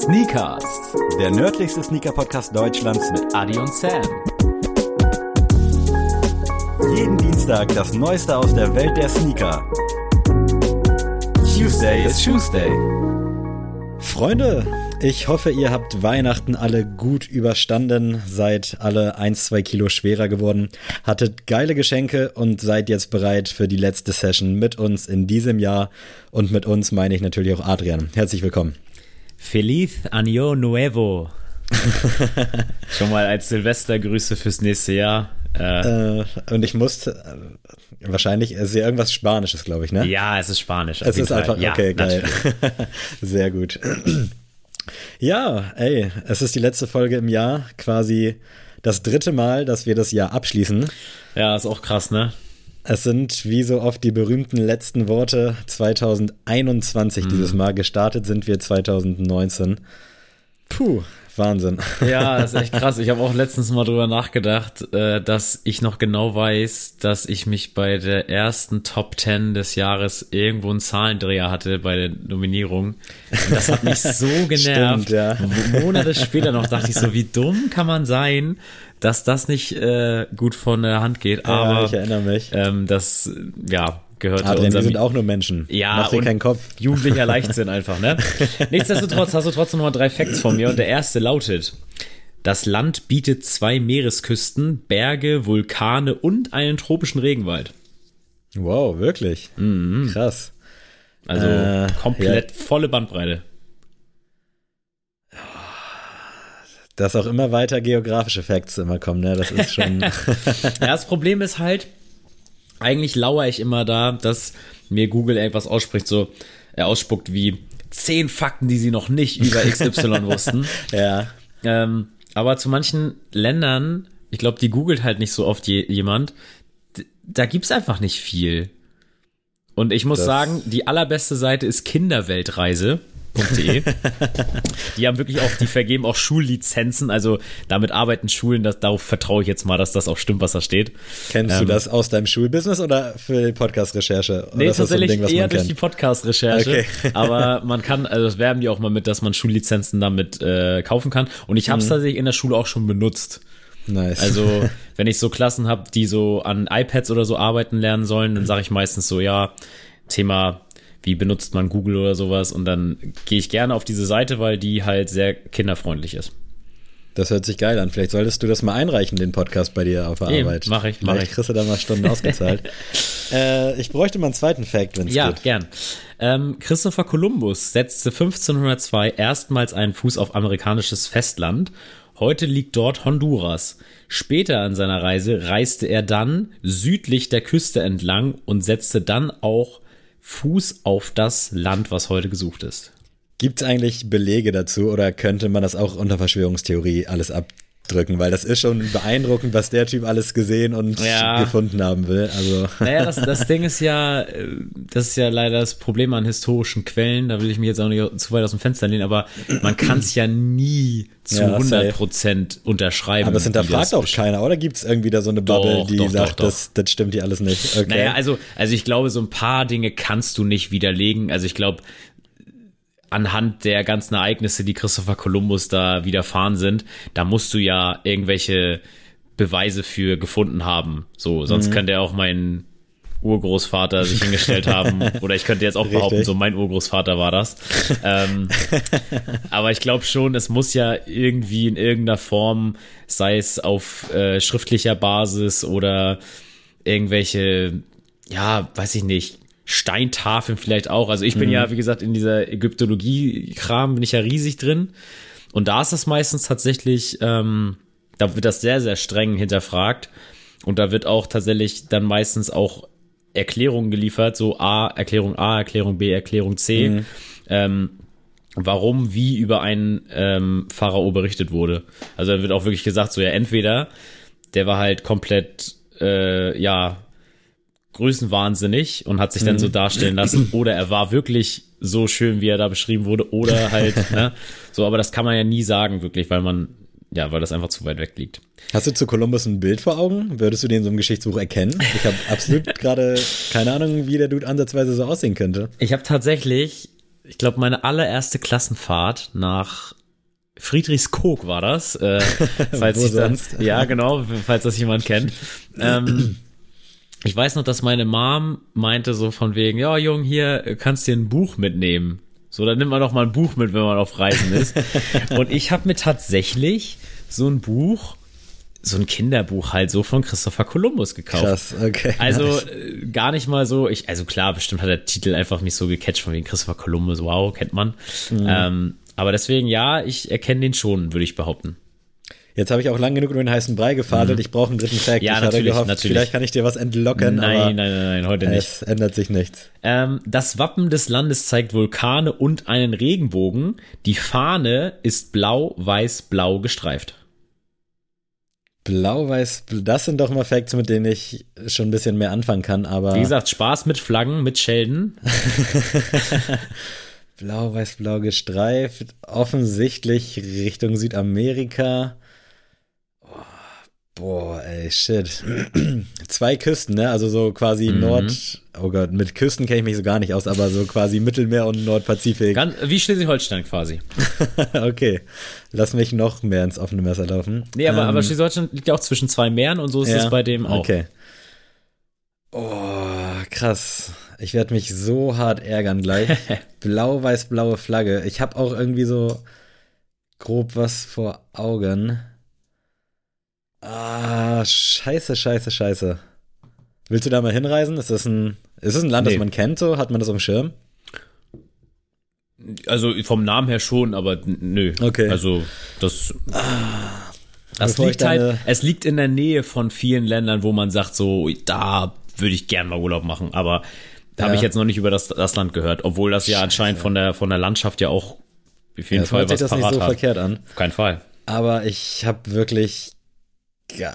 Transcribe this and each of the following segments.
Sneakers, der nördlichste Sneaker-Podcast Deutschlands mit Adi und Sam. jeden Dienstag das Neueste aus der Welt der Sneaker. Tuesday is Tuesday. Freunde, ich hoffe, ihr habt Weihnachten alle gut überstanden, seid alle ein, zwei Kilo schwerer geworden, hattet geile Geschenke und seid jetzt bereit für die letzte Session mit uns in diesem Jahr. Und mit uns meine ich natürlich auch Adrian. Herzlich willkommen. Feliz Año Nuevo. Schon mal als Silvestergrüße fürs nächste Jahr. Äh, und ich musste, äh, wahrscheinlich, es ist ja irgendwas Spanisches, glaube ich, ne? Ja, es ist Spanisch. Es ist einfach, ja, okay, geil. Sehr gut. Ja, ey, es ist die letzte Folge im Jahr, quasi das dritte Mal, dass wir das Jahr abschließen. Ja, ist auch krass, ne? Es sind wie so oft die berühmten letzten Worte 2021 dieses Mal. Gestartet sind wir 2019. Puh, Wahnsinn. Ja, das ist echt krass. Ich habe auch letztens mal drüber nachgedacht, äh, dass ich noch genau weiß, dass ich mich bei der ersten Top 10 des Jahres irgendwo einen Zahlendreher hatte bei der Nominierung. Und das hat mich so genervt. Stimmt, ja. Mo- Monate später noch dachte ich so, wie dumm kann man sein, dass das nicht äh, gut von der Hand geht. ja, Aber ich erinnere mich. ähm, das, ja, gehört zu Adrian, wir unserem sind auch nur Menschen. ja, Mach dir keinen Kopf. Jugendlicher Leichtsinn einfach, ne? Nichtsdestotrotz hast du trotzdem noch mal drei Facts von mir und der erste lautet: Das Land bietet zwei Meeresküsten, Berge, Vulkane und einen tropischen Regenwald. Wow, wirklich. Krass. Also Äh, komplett volle Bandbreite. Dass auch immer weiter geografische Facts immer kommen, ne? Das ist schon. Ja, das Problem ist halt, eigentlich lauere ich immer da, dass mir Google irgendwas ausspricht, so er ausspuckt wie zehn Fakten, die sie noch nicht über XY wussten. ja. Ähm, aber zu manchen Ländern, ich glaube, die googelt halt nicht so oft je, jemand, da gibt's einfach nicht viel. Und ich muss Das- sagen, die allerbeste Seite ist kinderweltreise.de. die haben wirklich auch, die vergeben auch Schullizenzen, also damit arbeiten Schulen, das, darauf vertraue ich jetzt mal, dass das auch stimmt, was da steht. Kennst du Ähm, das aus deinem Schulbusiness oder für die Podcast-Recherche? Nee, ist das so tatsächlich Ding, eher durch die Podcast-Recherche. Okay. Aber man kann, also das werben die auch mal mit, dass man Schullizenzen damit äh, kaufen kann. Und ich Mhm. habe es tatsächlich in der Schule auch schon benutzt. Nice. Also, wenn ich so Klassen habe, die so an iPads oder so arbeiten lernen sollen, dann sage ich meistens so, ja, Thema, wie benutzt man Google oder sowas. Und dann gehe ich gerne auf diese Seite, weil die halt sehr kinderfreundlich ist. Das hört sich geil an. Vielleicht solltest du das mal einreichen, den Podcast bei dir auf der Eben, Arbeit. mach ich, mach Vielleicht ich. kriegst du da mal Stunden ausgezahlt. äh, ich bräuchte mal einen zweiten Fact, wenn es Ja, geht. gern. Ähm, Christopher Columbus setzte 1502 erstmals einen Fuß auf amerikanisches Festland. Heute liegt dort Honduras. Später an seiner Reise reiste er dann südlich der Küste entlang und setzte dann auch Fuß auf das Land, was heute gesucht ist. Gibt es eigentlich Belege dazu oder könnte man das auch unter Verschwörungstheorie alles abdrücken? Weil das ist schon beeindruckend, was der Typ alles gesehen und Ja. gefunden haben will. Also Naja, das, das Ding ist ja, äh, das ist ja leider das Problem an historischen Quellen. Da will ich mich jetzt auch nicht zu weit aus dem Fenster lehnen, aber man kann es ja nie zu Ja, 100 Prozent unterschreiben. Aber es hinterfragt auch keiner, oder gibt es irgendwie da so eine Bubble, Doch, die doch, sagt, doch. Das, das stimmt hier alles nicht? Okay. Naja, also, also ich glaube, so ein paar Dinge kannst du nicht widerlegen. Also ich glaube, anhand der ganzen Ereignisse, die Christopher Columbus da widerfahren sind, da musst du ja irgendwelche Beweise für gefunden haben. So, sonst Mhm. könnte ja auch mein Urgroßvater sich hingestellt haben. Oder ich könnte jetzt auch behaupten, Richtig. so mein Urgroßvater war das. ähm, aber ich glaube schon, es muss ja irgendwie in irgendeiner Form, sei es auf äh, schriftlicher Basis oder irgendwelche, ja, weiß ich nicht, Steintafeln vielleicht auch. Also ich bin ja, wie gesagt, in dieser Ägyptologie-Kram bin ich ja riesig drin. Und da ist das meistens tatsächlich, ähm, da wird das sehr, sehr streng hinterfragt. Und da wird auch tatsächlich dann meistens auch Erklärungen geliefert, so A, Erklärung A, Erklärung B, Erklärung C. Ähm, warum wie über einen ähm, Pharao berichtet wurde. Also da wird auch wirklich gesagt, so ja, entweder der war halt komplett, äh, ja, größenwahnsinnig und hat sich dann so darstellen lassen, oder er war wirklich so schön, wie er da beschrieben wurde, oder halt, ne, so, aber das kann man ja nie sagen, wirklich, weil man, ja, weil das einfach zu weit weg liegt. Hast du zu Kolumbus ein Bild vor Augen? Würdest du den so einem Geschichtsbuch erkennen? Ich habe absolut gerade keine Ahnung, wie der Dude ansatzweise so aussehen könnte. Ich habe tatsächlich ich glaube, meine allererste Klassenfahrt nach Friedrichskoog war das. Äh, falls Wo ich dann, sonst? ja, genau, falls das jemand kennt. Ähm, ich weiß noch, dass meine Mom meinte so von wegen, ja, Jung, hier kannst dir ein Buch mitnehmen. So, dann nimmt man doch mal ein Buch mit, wenn man auf Reisen ist. Und ich habe mir tatsächlich so ein Buch, so ein Kinderbuch halt so von Christopher Columbus gekauft. Krass, okay. Also äh, gar nicht mal so, ich, also klar, bestimmt hat der Titel einfach mich so gecatcht von wegen Christopher Columbus, wow, kennt man. Mhm. Ähm, aber deswegen, ja, ich erkenne den schon, würde ich behaupten. Jetzt habe ich auch lang genug über den heißen Brei gefadelt. Ich brauche einen dritten Fact. Mhm. Ja, ich hatte natürlich, gehofft, natürlich. vielleicht kann ich dir was entlocken, Nein, aber nein, nein, nein, heute nicht. es ändert sich nichts. Ähm, das Wappen des Landes zeigt Vulkane und einen Regenbogen. Die Fahne ist blau, weiß, blau gestreift. Blau-Weiß, das sind doch mal Facts, mit denen ich schon ein bisschen mehr anfangen kann, aber Wie gesagt, Spaß mit Flaggen, mit Schelden. Blau-Weiß-Blau gestreift, offensichtlich Richtung Südamerika. Oh, Boah, ey, shit. Zwei Küsten, ne? Also so quasi Mhm. Nord, oh Gott, mit Küsten kenne ich mich so gar nicht aus, aber so quasi Mittelmeer und Nordpazifik. Ganz, wie Schleswig-Holstein quasi. okay, lass mich noch mehr ins offene Messer laufen. Nee, aber, Ähm, aber Schleswig-Holstein liegt ja auch zwischen zwei Meeren und so ist es bei dem auch. Okay. Oh, krass. Ich werde mich so hart ärgern gleich. Blau-weiß-blaue Flagge. Ich habe auch irgendwie so grob was vor Augen. Ah, scheiße, scheiße, scheiße. Willst du da mal hinreisen? Ist das ein, ist das ein Land, Nee. das man kennt so? Hat man das auf dem Schirm? Also vom Namen her schon, aber nö. Okay. Also das. Das Bevor ich liegt halt, es liegt in der Nähe von vielen Ländern, wo man sagt, so, da würde ich gern mal Urlaub machen, aber da habe Ja. ich jetzt noch nicht über das, das Land gehört, obwohl das ja anscheinend von der, von der Landschaft ja auch auf jeden Ja, Fall hört sich was das nicht parat so hat. verkehrt an. Auf keinen Fall. Aber ich habe wirklich gar,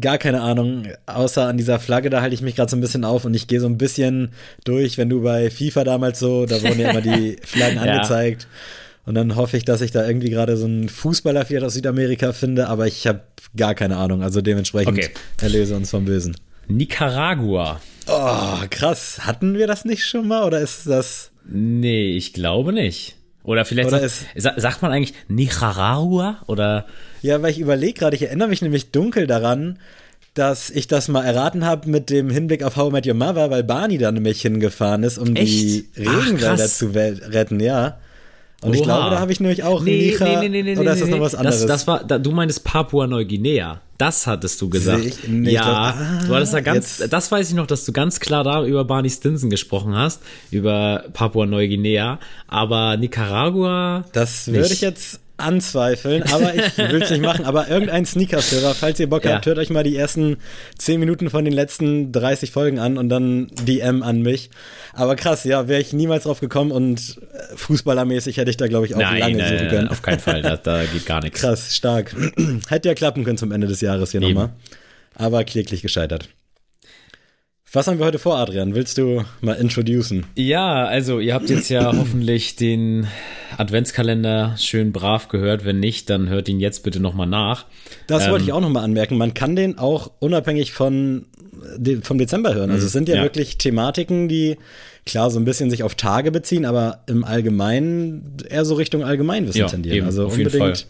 gar keine Ahnung. Außer an dieser Flagge, da halte ich mich gerade so ein bisschen auf und ich gehe so ein bisschen durch, wenn du bei FIFA damals so, da wurden ja immer die Flaggen Ja. angezeigt. Und dann hoffe ich, dass ich da irgendwie gerade so einen Fußballer vielleicht aus Südamerika finde, aber ich habe gar keine Ahnung. Also dementsprechend Okay. erlöse uns vom Bösen. Nicaragua. Oh, krass. Hatten wir das nicht schon mal oder ist das. Nee, ich glaube nicht. Oder vielleicht Oder sagt, sa- sagt man eigentlich Nicaragua oder Ja, weil ich überlege gerade, ich erinnere mich nämlich dunkel daran, dass ich das mal erraten habe mit dem Hinblick auf How I Met Your Mother, weil Barney da nämlich hingefahren ist, um die Echt? Ach, Regenwälder krass. zu retten, ja. Und ich Oha. glaube, da habe ich nämlich auch Nee, Nica, nee, nee, nee, nee, oder ist das noch was anderes? Das, das war, da, du meinst Papua-Neuguinea. Das hattest du gesagt. Ich- nee, ich ja, glaub- ah, du hattest da ganz, jetzt- das weiß ich noch, dass du ganz klar da über Barney Stinson gesprochen hast, über Papua-Neuguinea, aber Nicaragua. das würde ich jetzt anzweifeln, aber ich will es nicht machen. Aber irgendein Sneakers-Hörer, falls ihr Bock Ja. habt, hört euch mal die ersten 10 Minuten von den letzten 30 Folgen an und dann DM an mich. Aber krass, ja, wäre ich niemals drauf gekommen und äh, fußballermäßig hätte ich da, glaube ich, auch Nein, lange nein, suchen können. auf keinen Fall, da, da geht gar nichts. Krass, stark. Hätte ja klappen können zum Ende des Jahres hier nochmal. Aber kläglich gescheitert. Was haben wir heute vor, Adrian? Willst du mal introducen? Ja, also ihr habt jetzt ja hoffentlich den Adventskalender schön brav gehört. Wenn nicht, dann hört ihn jetzt bitte nochmal nach. Das Ähm, wollte ich auch nochmal anmerken. Man kann den auch unabhängig von, vom Dezember hören. Also es sind ja, ja. wirklich Thematiken, die klar so ein bisschen sich auf Tage beziehen, aber im Allgemeinen eher so Richtung Allgemeinwissen Ja, tendieren. eben, also unbedingt.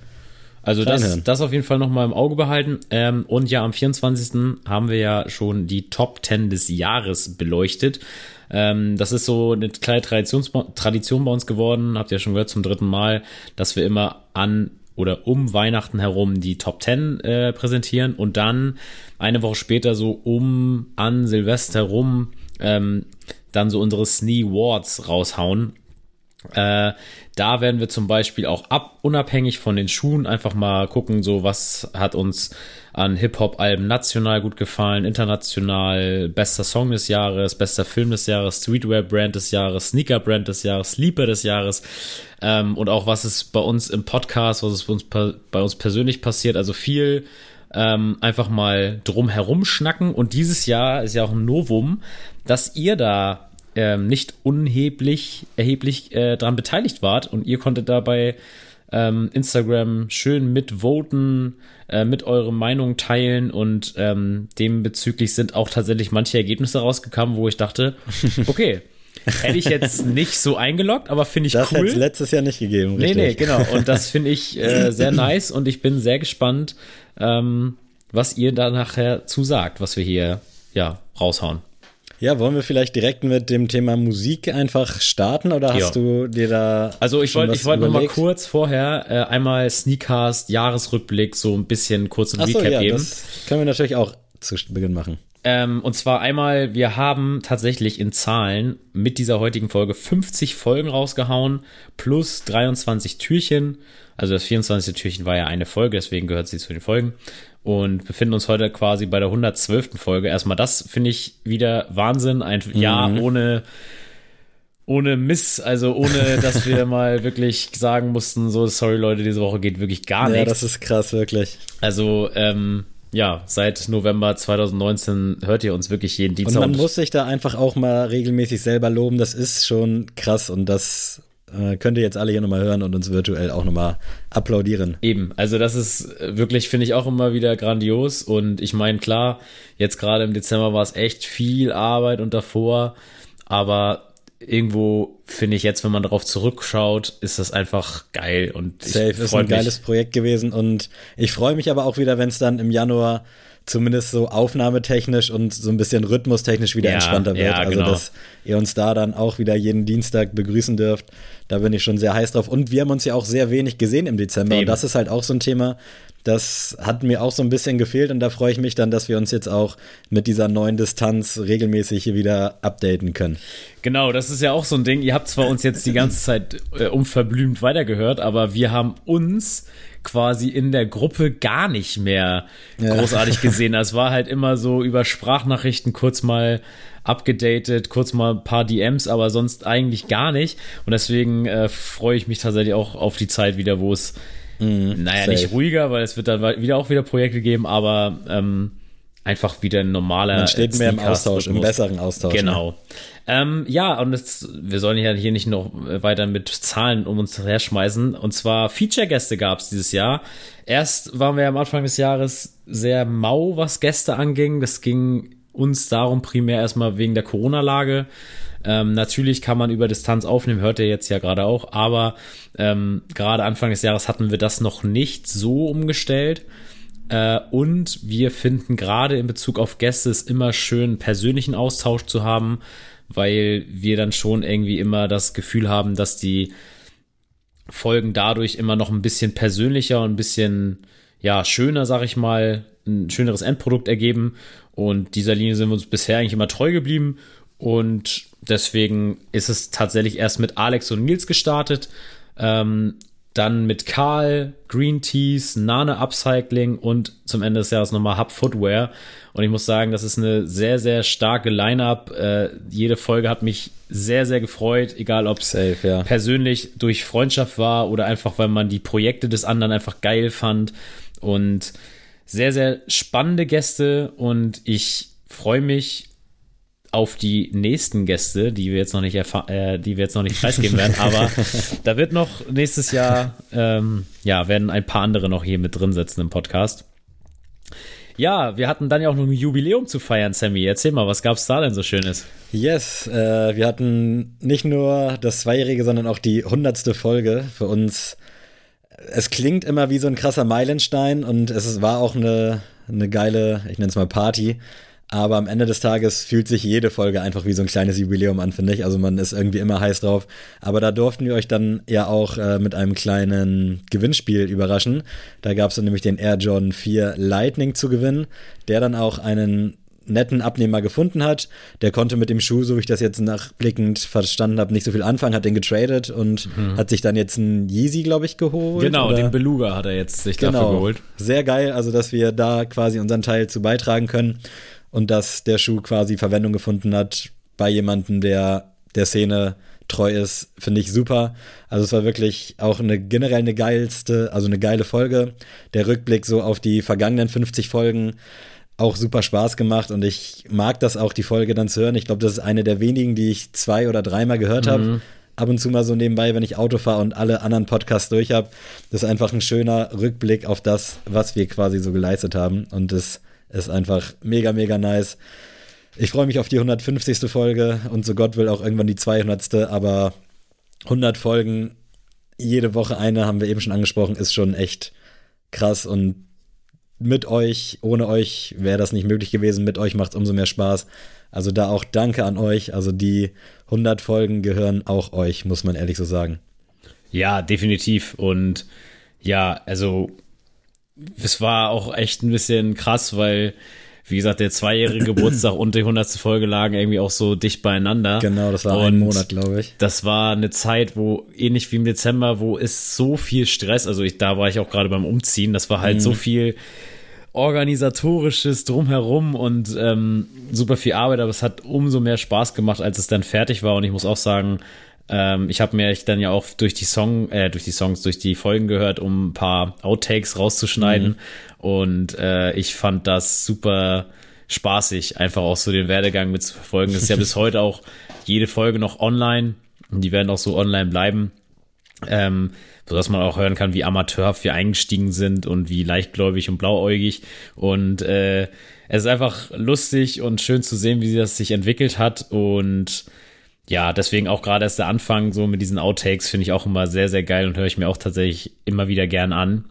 Also das, das auf jeden Fall nochmal im Auge behalten. Ähm, und ja, am 24. haben wir ja schon die Top 10 des Jahres beleuchtet. Ähm, das ist so eine kleine Traditions Tradition bei uns geworden, habt ihr ja schon gehört, zum dritten Mal, dass wir immer an oder um Weihnachten herum die Top 10 äh, präsentieren und dann eine Woche später so um an Silvester rum ähm, dann so unsere Snee Wards raushauen. Äh, da werden wir zum Beispiel auch ab, unabhängig von den Schuhen, einfach mal gucken, so was hat uns an Hip-Hop-Alben national gut gefallen, international, bester Song des Jahres, bester Film des Jahres, Streetwear-Brand des Jahres, Sneaker-Brand des Jahres, Sleeper des Jahres ähm, und auch was ist bei uns im Podcast, was ist bei uns, bei uns persönlich passiert, also viel ähm, einfach mal drum herum schnacken. Und dieses Jahr ist ja auch ein Novum, dass ihr da ähm, nicht unheblich erheblich äh, dran beteiligt wart und ihr konntet dabei ähm, Instagram schön mitvoten, äh, mit eure Meinung teilen und ähm, dem bezüglich sind auch tatsächlich manche Ergebnisse rausgekommen, wo ich dachte, okay, Hätte ich jetzt nicht so eingeloggt, aber finde ich das cool. Das hätte es letztes Jahr nicht gegeben. Richtig. Nee, nee, genau. Und das finde ich äh, sehr nice und ich bin sehr gespannt, ähm, was ihr da nachher zusagt, was wir hier ja raushauen. Ja, wollen wir vielleicht direkt mit dem Thema Musik einfach starten oder hast ja. du dir da. Also ich wollte ich wollte noch mal kurz vorher äh, einmal Sneakcast Jahresrückblick so ein bisschen kurz ein Recap ja, geben. Das können wir natürlich auch zu Beginn machen. Ähm, und zwar einmal, wir haben tatsächlich in Zahlen mit dieser heutigen Folge 50 Folgen rausgehauen, plus 23 Türchen. Also das 24. Türchen war ja eine Folge, deswegen gehört sie zu den Folgen und befinden uns heute quasi bei der 112. Folge. Erstmal das finde ich wieder Wahnsinn. Ein mhm. Jahr ohne, ohne Miss, also ohne, dass wir mal wirklich sagen mussten, so, sorry Leute, diese Woche geht wirklich gar nichts. Ja, das ist krass, wirklich. Also, ähm, ja, seit November 2019 hört ihr uns wirklich jeden Dienstag. Und man muss sich da einfach auch mal regelmäßig selber loben. Das ist schon krass und das äh, könnt ihr jetzt alle hier nochmal hören und uns virtuell auch nochmal applaudieren. Eben, also das ist wirklich, finde ich auch immer wieder grandios. Und ich meine, klar, jetzt gerade im Dezember war es echt viel Arbeit und davor, aber irgendwo finde ich jetzt, wenn man darauf zurückschaut, ist das einfach geil und Safe ist ein geiles Projekt gewesen und ich freue mich aber auch wieder, wenn es dann im Januar zumindest so aufnahmetechnisch und so ein bisschen rhythmustechnisch wieder ja, entspannter wird. Ja, also, genau. dass ihr uns da dann auch wieder jeden Dienstag begrüßen dürft. Da bin ich schon sehr heiß drauf. Und wir haben uns ja auch sehr wenig gesehen im Dezember. Eben. Und das ist halt auch so ein Thema, das hat mir auch so ein bisschen gefehlt. Und da freue ich mich dann, dass wir uns jetzt auch mit dieser neuen Distanz regelmäßig hier wieder updaten können. Genau, das ist ja auch so ein Ding. Ihr habt zwar uns jetzt die ganze Zeit äh, unverblümt weitergehört, aber wir haben uns quasi in der Gruppe gar nicht mehr ja. großartig gesehen. Das war halt immer so über Sprachnachrichten kurz mal abgedatet, kurz mal ein paar DMs, aber sonst eigentlich gar nicht. Und deswegen äh, freue ich mich tatsächlich auch auf die Zeit wieder, wo es, mm, naja, safe. nicht ruhiger, weil es wird dann wieder auch wieder Projekte geben, aber ähm, einfach wieder ein normaler. Man steht mehr im Austausch, im besseren Austausch. Ne? Genau. Ne? Ähm, ja, und jetzt, wir sollen ja hier nicht noch weiter mit Zahlen um uns herschmeißen. Und zwar Feature-Gäste gab es dieses Jahr. Erst waren wir am Anfang des Jahres sehr mau, was Gäste anging. Das ging uns darum primär erstmal wegen der Corona-Lage. Ähm, natürlich kann man über Distanz aufnehmen, hört ihr jetzt ja gerade auch, aber ähm, gerade Anfang des Jahres hatten wir das noch nicht so umgestellt. Äh, und wir finden gerade in Bezug auf Gäste es immer schön, persönlichen Austausch zu haben, weil wir dann schon irgendwie immer das Gefühl haben, dass die Folgen dadurch immer noch ein bisschen persönlicher und ein bisschen ja schöner, sag ich mal, ein schöneres Endprodukt ergeben. Und dieser Linie sind wir uns bisher eigentlich immer treu geblieben. Und deswegen ist es tatsächlich erst mit Alex und Nils gestartet. Ähm, dann mit Karl, Green Teas, Nane Upcycling und zum Ende des Jahres nochmal Hub Footwear. Und ich muss sagen, das ist eine sehr, sehr starke Line-Up. Äh, jede Folge hat mich sehr, sehr gefreut, egal ob es ja. persönlich durch Freundschaft war oder einfach, weil man die Projekte des anderen einfach geil fand. Und sehr, sehr spannende Gäste und ich freue mich auf die nächsten Gäste, die wir jetzt noch nicht äh, die wir jetzt noch nicht preisgeben werden, aber da wird noch nächstes Jahr ähm, ja werden ein paar andere noch hier mit drin sitzen im Podcast. Ja, wir hatten dann ja auch noch ein Jubiläum zu feiern, Sammy. Erzähl mal, was gab's da denn so Schönes? Yes, äh, wir hatten nicht nur das Zweijährige, sondern auch die hundertste Folge für uns. Es klingt immer wie so ein krasser Meilenstein und es war auch eine, eine geile, ich nenne es mal Party. Aber am Ende des Tages fühlt sich jede Folge einfach wie so ein kleines Jubiläum an, finde ich. Also man ist irgendwie immer heiß drauf. Aber da durften wir euch dann ja auch äh, mit einem kleinen Gewinnspiel überraschen. Da gab es dann nämlich den Air Jordan 4 Lightning zu gewinnen, der dann auch einen netten Abnehmer gefunden hat. Der konnte mit dem Schuh, so wie ich das jetzt nachblickend verstanden habe, nicht so viel anfangen, hat den getradet und mhm. hat sich dann jetzt einen Yeezy, glaube ich, geholt. Genau, oder? den Beluga hat er jetzt sich genau. dafür geholt. Sehr geil, also dass wir da quasi unseren Teil zu beitragen können und dass der Schuh quasi Verwendung gefunden hat bei jemandem, der der Szene treu ist, finde ich super. Also es war wirklich auch eine generell eine geilste, also eine geile Folge. Der Rückblick so auf die vergangenen 50 Folgen auch super Spaß gemacht und ich mag das auch, die Folge dann zu hören. Ich glaube, das ist eine der wenigen, die ich zwei oder dreimal gehört habe. Mhm. Ab und zu mal so nebenbei, wenn ich Auto fahre und alle anderen Podcasts durch habe. Das ist einfach ein schöner Rückblick auf das, was wir quasi so geleistet haben. Und das ist einfach mega, mega nice. Ich freue mich auf die 150. Folge und so Gott will auch irgendwann die 200. Aber 100 Folgen, jede Woche eine, haben wir eben schon angesprochen, ist schon echt krass und mit euch, ohne euch wäre das nicht möglich gewesen. Mit euch macht es umso mehr Spaß. Also da auch danke an euch. Also die 100 Folgen gehören auch euch, muss man ehrlich so sagen. Ja, definitiv. Und ja, also es war auch echt ein bisschen krass, weil wie gesagt, der zweijährige Geburtstag und die hundertste Folge lagen irgendwie auch so dicht beieinander. Genau, das war und ein Monat, glaube ich. Das war eine Zeit, wo ähnlich wie im Dezember, wo ist so viel Stress, also ich, da war ich auch gerade beim Umziehen, das war halt mhm. so viel organisatorisches drumherum und ähm, super viel Arbeit, aber es hat umso mehr Spaß gemacht, als es dann fertig war und ich muss auch sagen, ähm, ich habe mir dann ja auch durch die Song, äh, durch die Songs, durch die Folgen gehört, um ein paar Outtakes rauszuschneiden. Mhm. Und äh, ich fand das super spaßig, einfach auch so den Werdegang mit zu verfolgen. Das ist ja bis heute auch jede Folge noch online. Und die werden auch so online bleiben. Ähm, sodass man auch hören kann, wie amateurhaft wir eingestiegen sind und wie leichtgläubig und blauäugig. Und äh, es ist einfach lustig und schön zu sehen, wie das sich entwickelt hat. Und ja, deswegen auch gerade erst der Anfang so mit diesen Outtakes finde ich auch immer sehr, sehr geil und höre ich mir auch tatsächlich immer wieder gern an.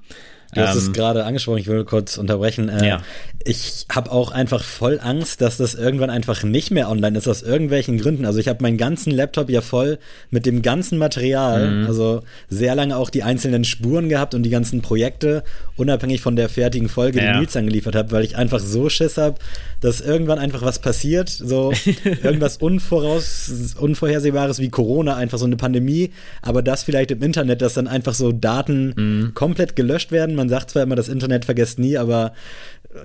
Du hast ähm, es gerade angesprochen, ich will kurz unterbrechen. Äh, ja. Ich habe auch einfach voll Angst, dass das irgendwann einfach nicht mehr online ist, aus irgendwelchen Gründen. Also ich habe meinen ganzen Laptop ja voll mit dem ganzen Material, mhm. also sehr lange auch die einzelnen Spuren gehabt und die ganzen Projekte, unabhängig von der fertigen Folge, die ja. Nils angeliefert hat, weil ich einfach so Schiss habe, dass irgendwann einfach was passiert, so irgendwas Unvoraus, Unvorhersehbares wie Corona, einfach so eine Pandemie, aber das vielleicht im Internet, dass dann einfach so Daten mhm. komplett gelöscht werden. Man sagt zwar immer, das Internet vergesst nie, aber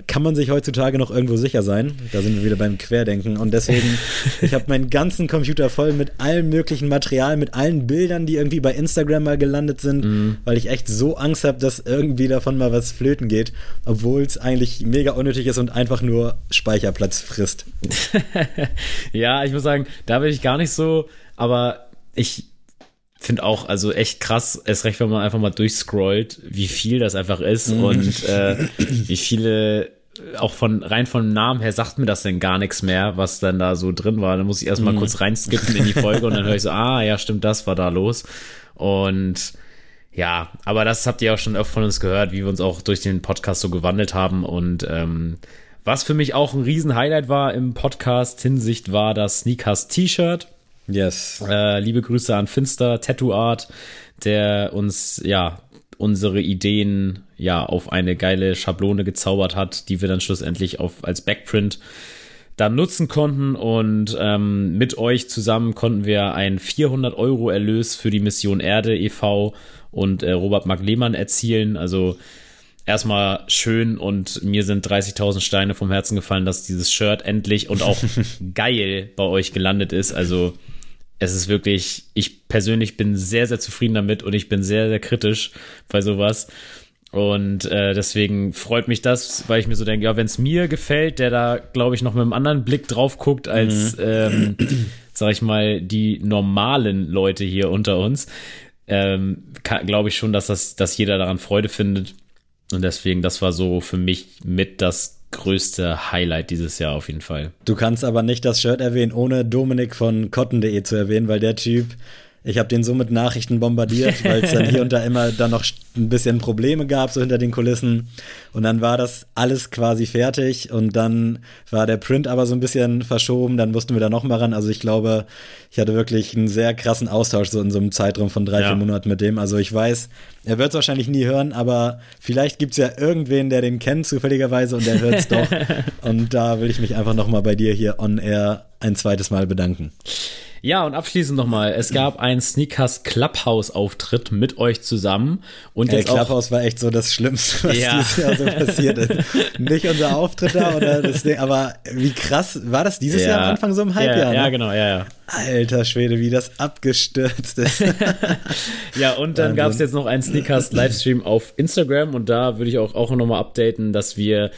kann man sich heutzutage noch irgendwo sicher sein? Da sind wir wieder beim Querdenken. Und deswegen, ich habe meinen ganzen Computer voll mit allem möglichen Material, mit allen Bildern, die irgendwie bei Instagram mal gelandet sind, mm. weil ich echt so Angst habe, dass irgendwie davon mal was flöten geht, obwohl es eigentlich mega unnötig ist und einfach nur Speicherplatz frisst. ja, ich muss sagen, da bin ich gar nicht so, aber ich finde auch, also echt krass, erst recht, wenn man einfach mal durchscrollt, wie viel das einfach ist mhm. und äh, wie viele, auch von rein vom Namen her sagt mir das denn gar nichts mehr, was dann da so drin war. Dann muss ich erstmal mhm. kurz reinskippen in die Folge und dann höre ich so, ah, ja, stimmt, das war da los. Und ja, aber das habt ihr auch schon öfter von uns gehört, wie wir uns auch durch den Podcast so gewandelt haben und ähm, was für mich auch ein Riesen-Highlight war im Podcast Hinsicht war das Sneakers T-Shirt. Yes. Äh, liebe Grüße an Finster Tattoo Art, der uns ja unsere Ideen ja auf eine geile Schablone gezaubert hat, die wir dann schlussendlich auf als Backprint dann nutzen konnten und ähm, mit euch zusammen konnten wir einen 400 Euro Erlös für die Mission Erde e.V. und äh, Robert Mark Lehmann erzielen. Also erstmal schön und mir sind 30.000 Steine vom Herzen gefallen, dass dieses Shirt endlich und auch geil bei euch gelandet ist. Also es ist wirklich, ich persönlich bin sehr, sehr zufrieden damit und ich bin sehr, sehr kritisch bei sowas. Und äh, deswegen freut mich das, weil ich mir so denke, ja, wenn es mir gefällt, der da, glaube ich, noch mit einem anderen Blick drauf guckt, als, mhm. ähm, sag ich mal, die normalen Leute hier unter uns, ähm, glaube ich schon, dass das, dass jeder daran Freude findet. Und deswegen, das war so für mich mit das größte Highlight dieses Jahr auf jeden Fall. Du kannst aber nicht das Shirt erwähnen, ohne Dominik von cotton.de zu erwähnen, weil der Typ ich habe den so mit Nachrichten bombardiert, weil es dann hier und da immer dann noch ein bisschen Probleme gab, so hinter den Kulissen. Und dann war das alles quasi fertig und dann war der Print aber so ein bisschen verschoben, dann mussten wir da nochmal ran. Also ich glaube, ich hatte wirklich einen sehr krassen Austausch so in so einem Zeitraum von drei, ja. vier Monaten mit dem. Also ich weiß, er wird es wahrscheinlich nie hören, aber vielleicht gibt es ja irgendwen, der den kennt zufälligerweise und der hört es doch. und da will ich mich einfach nochmal bei dir hier on air ein zweites Mal bedanken. Ja, und abschließend nochmal, es gab einen Sneakers Clubhouse-Auftritt mit euch zusammen. Und jetzt Der Clubhouse war echt so das Schlimmste, was ja. dieses Jahr so passiert ist. Nicht unser Auftritt da oder das Ding, aber wie krass, war das dieses ja. Jahr am Anfang so im Halbjahr? Ja, ja, ne? genau, ja, ja. Alter Schwede, wie das abgestürzt ist. ja, und dann gab es jetzt noch einen Sneakers-Livestream auf Instagram und da würde ich auch, auch nochmal updaten, dass wir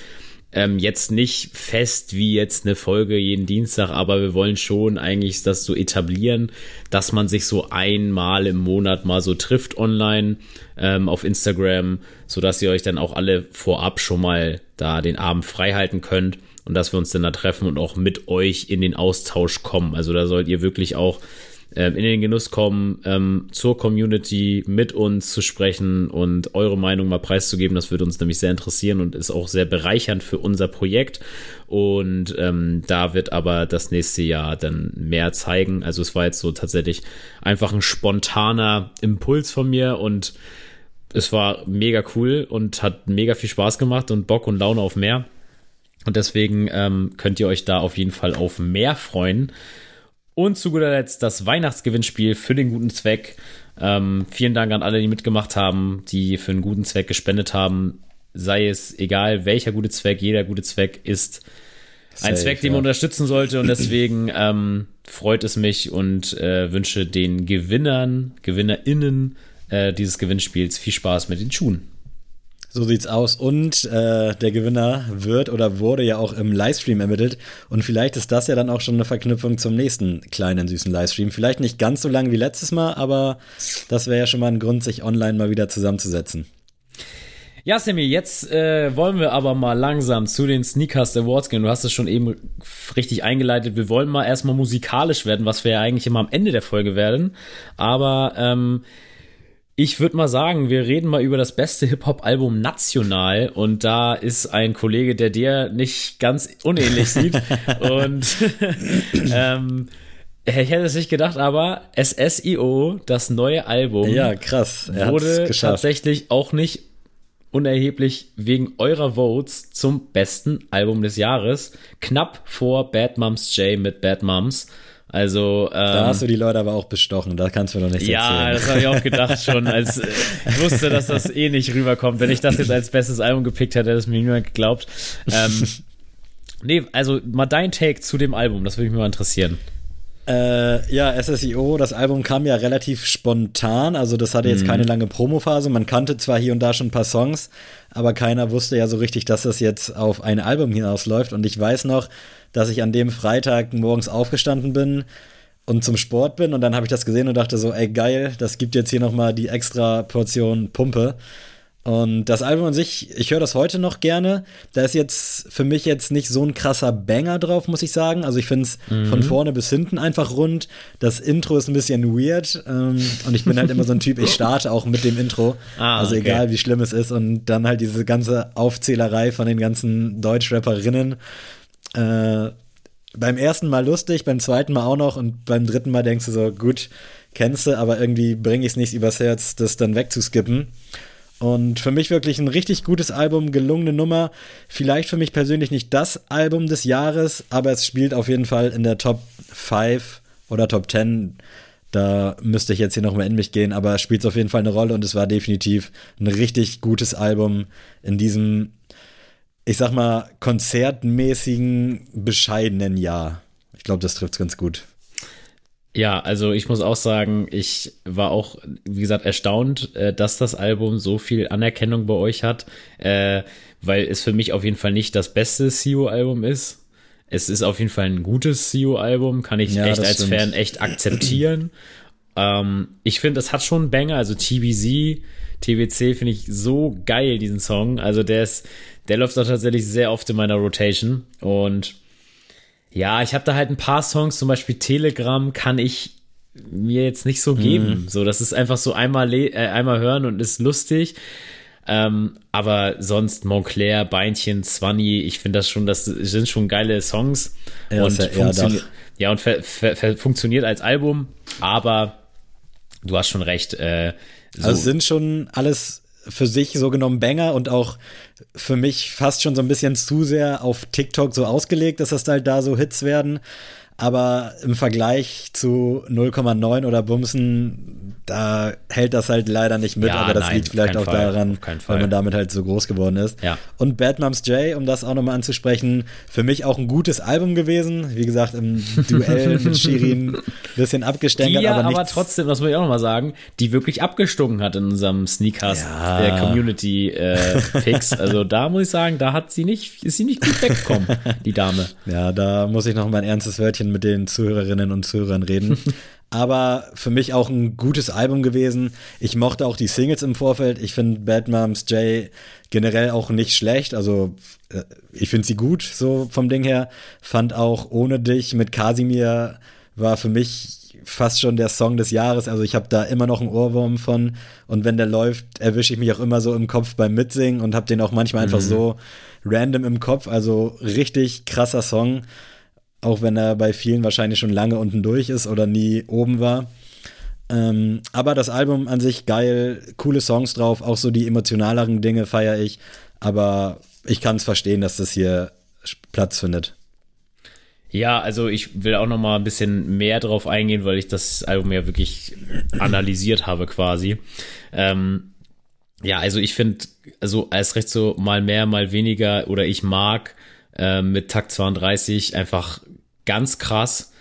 ähm, jetzt nicht fest wie jetzt eine Folge jeden Dienstag, aber wir wollen schon eigentlich das so etablieren, dass man sich so einmal im Monat mal so trifft online ähm, auf Instagram, so dass ihr euch dann auch alle vorab schon mal da den Abend frei halten könnt und dass wir uns dann da treffen und auch mit euch in den Austausch kommen. Also da sollt ihr wirklich auch in den Genuss kommen, ähm, zur Community mit uns zu sprechen und eure Meinung mal preiszugeben. Das würde uns nämlich sehr interessieren und ist auch sehr bereichernd für unser Projekt. Und ähm, da wird aber das nächste Jahr dann mehr zeigen. Also es war jetzt so tatsächlich einfach ein spontaner Impuls von mir und es war mega cool und hat mega viel Spaß gemacht und Bock und Laune auf mehr. Und deswegen ähm, könnt ihr euch da auf jeden Fall auf mehr freuen. Und zu guter Letzt das Weihnachtsgewinnspiel für den guten Zweck. Ähm, vielen Dank an alle, die mitgemacht haben, die für einen guten Zweck gespendet haben. Sei es egal, welcher gute Zweck, jeder gute Zweck ist Safe, ein Zweck, den man unterstützen sollte. Und deswegen ähm, freut es mich und äh, wünsche den Gewinnern, GewinnerInnen äh, dieses Gewinnspiels viel Spaß mit den Schuhen. So sieht's aus. Und äh, der Gewinner wird oder wurde ja auch im Livestream ermittelt. Und vielleicht ist das ja dann auch schon eine Verknüpfung zum nächsten kleinen süßen Livestream. Vielleicht nicht ganz so lang wie letztes Mal, aber das wäre ja schon mal ein Grund, sich online mal wieder zusammenzusetzen. Ja, Sammy, jetzt äh, wollen wir aber mal langsam zu den Sneakers Awards gehen. Du hast es schon eben richtig eingeleitet. Wir wollen mal erstmal musikalisch werden, was wir ja eigentlich immer am Ende der Folge werden. Aber ähm, ich würde mal sagen, wir reden mal über das beste Hip-Hop-Album national und da ist ein Kollege, der dir nicht ganz unähnlich sieht und ähm, ich hätte es nicht gedacht, aber SSIO, das neue Album, ja krass, er wurde tatsächlich auch nicht unerheblich wegen eurer Votes zum besten Album des Jahres, knapp vor Bad Moms J mit Bad Moms. Also ähm, da hast du die Leute aber auch bestochen, da kannst du mir doch nicht ja, erzählen. Ja, das habe ich auch gedacht schon, als äh, ich wusste, dass das eh nicht rüberkommt. Wenn ich das jetzt als bestes Album gepickt hätte, hätte es mir niemand geglaubt. Ähm, nee, also mal dein Take zu dem Album, das würde mich mal interessieren. Äh, ja, SSIO, das Album kam ja relativ spontan, also das hatte jetzt mhm. keine lange Promophase. Man kannte zwar hier und da schon ein paar Songs, aber keiner wusste ja so richtig, dass das jetzt auf ein Album hinausläuft. Und ich weiß noch, dass ich an dem Freitag morgens aufgestanden bin und zum Sport bin und dann habe ich das gesehen und dachte so, ey geil, das gibt jetzt hier noch mal die extra Portion Pumpe. Und das Album an sich, ich höre das heute noch gerne. Da ist jetzt für mich jetzt nicht so ein krasser Banger drauf, muss ich sagen. Also ich finde es mhm. von vorne bis hinten einfach rund. Das Intro ist ein bisschen weird. Ähm, und ich bin halt immer so ein Typ, ich starte auch mit dem Intro. Ah, also okay. egal wie schlimm es ist. Und dann halt diese ganze Aufzählerei von den ganzen Deutschrapperinnen. Äh, beim ersten Mal lustig, beim zweiten Mal auch noch und beim dritten Mal denkst du so, gut, kennst du, aber irgendwie bringe ich es nicht übers Herz, das dann wegzuskippen. Und für mich wirklich ein richtig gutes Album, gelungene Nummer. Vielleicht für mich persönlich nicht das Album des Jahres, aber es spielt auf jeden Fall in der Top 5 oder Top 10. Da müsste ich jetzt hier nochmal in mich gehen, aber es spielt auf jeden Fall eine Rolle und es war definitiv ein richtig gutes Album in diesem, ich sag mal, konzertmäßigen, bescheidenen Jahr. Ich glaube, das trifft es ganz gut. Ja, also ich muss auch sagen, ich war auch, wie gesagt, erstaunt, äh, dass das Album so viel Anerkennung bei euch hat, äh, weil es für mich auf jeden Fall nicht das beste CEO-Album ist. Es ist auf jeden Fall ein gutes CEO-Album, kann ich ja, echt als stimmt. Fan echt akzeptieren. ähm, ich finde, es hat schon Banger, also TBZ, TBC finde ich so geil, diesen Song. Also der ist, der läuft auch tatsächlich sehr oft in meiner Rotation und ja, ich habe da halt ein paar Songs, zum Beispiel Telegram, kann ich mir jetzt nicht so geben. Mhm. So, das ist einfach so einmal, äh, einmal hören und ist lustig. Ähm, aber sonst Montclair, Beinchen, Swanny, ich finde das schon, das sind schon geile Songs. Ja, und funktioniert, ja, und funktioniert als Album, aber du hast schon recht. Äh, so. Also sind schon alles für sich so genommen Banger und auch für mich fast schon so ein bisschen zu sehr auf TikTok so ausgelegt, dass das halt da so Hits werden. Aber im Vergleich zu 0,9 oder Bumsen, da hält das halt leider nicht mit, ja, aber das nein, liegt vielleicht auch Fall, daran, weil man damit halt so groß geworden ist. Ja. Und Bad Moms J, um das auch nochmal anzusprechen, für mich auch ein gutes Album gewesen. Wie gesagt, im Duell mit Shirin ein bisschen abgestänkert, die ja, aber, aber trotzdem, das muss ich auch nochmal sagen, die wirklich abgestunken hat in unserem Sneakers ja. äh, Community äh, Picks. also da muss ich sagen, da hat sie nicht, ist sie nicht gut weggekommen, die Dame. Ja, da muss ich noch ein ernstes Wörtchen mit den Zuhörerinnen und Zuhörern reden. aber für mich auch ein gutes Album gewesen. Ich mochte auch die Singles im Vorfeld. Ich finde Bad Moms J generell auch nicht schlecht. Also äh, ich finde sie gut, so vom Ding her. Fand auch Ohne dich mit Kasimir war für mich fast schon der Song des Jahres. Also ich habe da immer noch einen Ohrwurm von. Und wenn der läuft, erwische ich mich auch immer so im Kopf beim Mitsingen und habe den auch manchmal mhm. einfach so random im Kopf. Also richtig krasser Song auch wenn er bei vielen wahrscheinlich schon lange unten durch ist oder nie oben war. Ähm, aber das Album an sich geil, coole Songs drauf, auch so die emotionaleren Dinge feiere ich. Aber ich kann es verstehen, dass das hier Platz findet. Ja, also ich will auch noch mal ein bisschen mehr drauf eingehen, weil ich das Album ja wirklich analysiert habe quasi. Ähm, ja, also ich finde, also als recht so mal mehr, mal weniger oder ich mag äh, mit Takt 32 einfach ganz krass.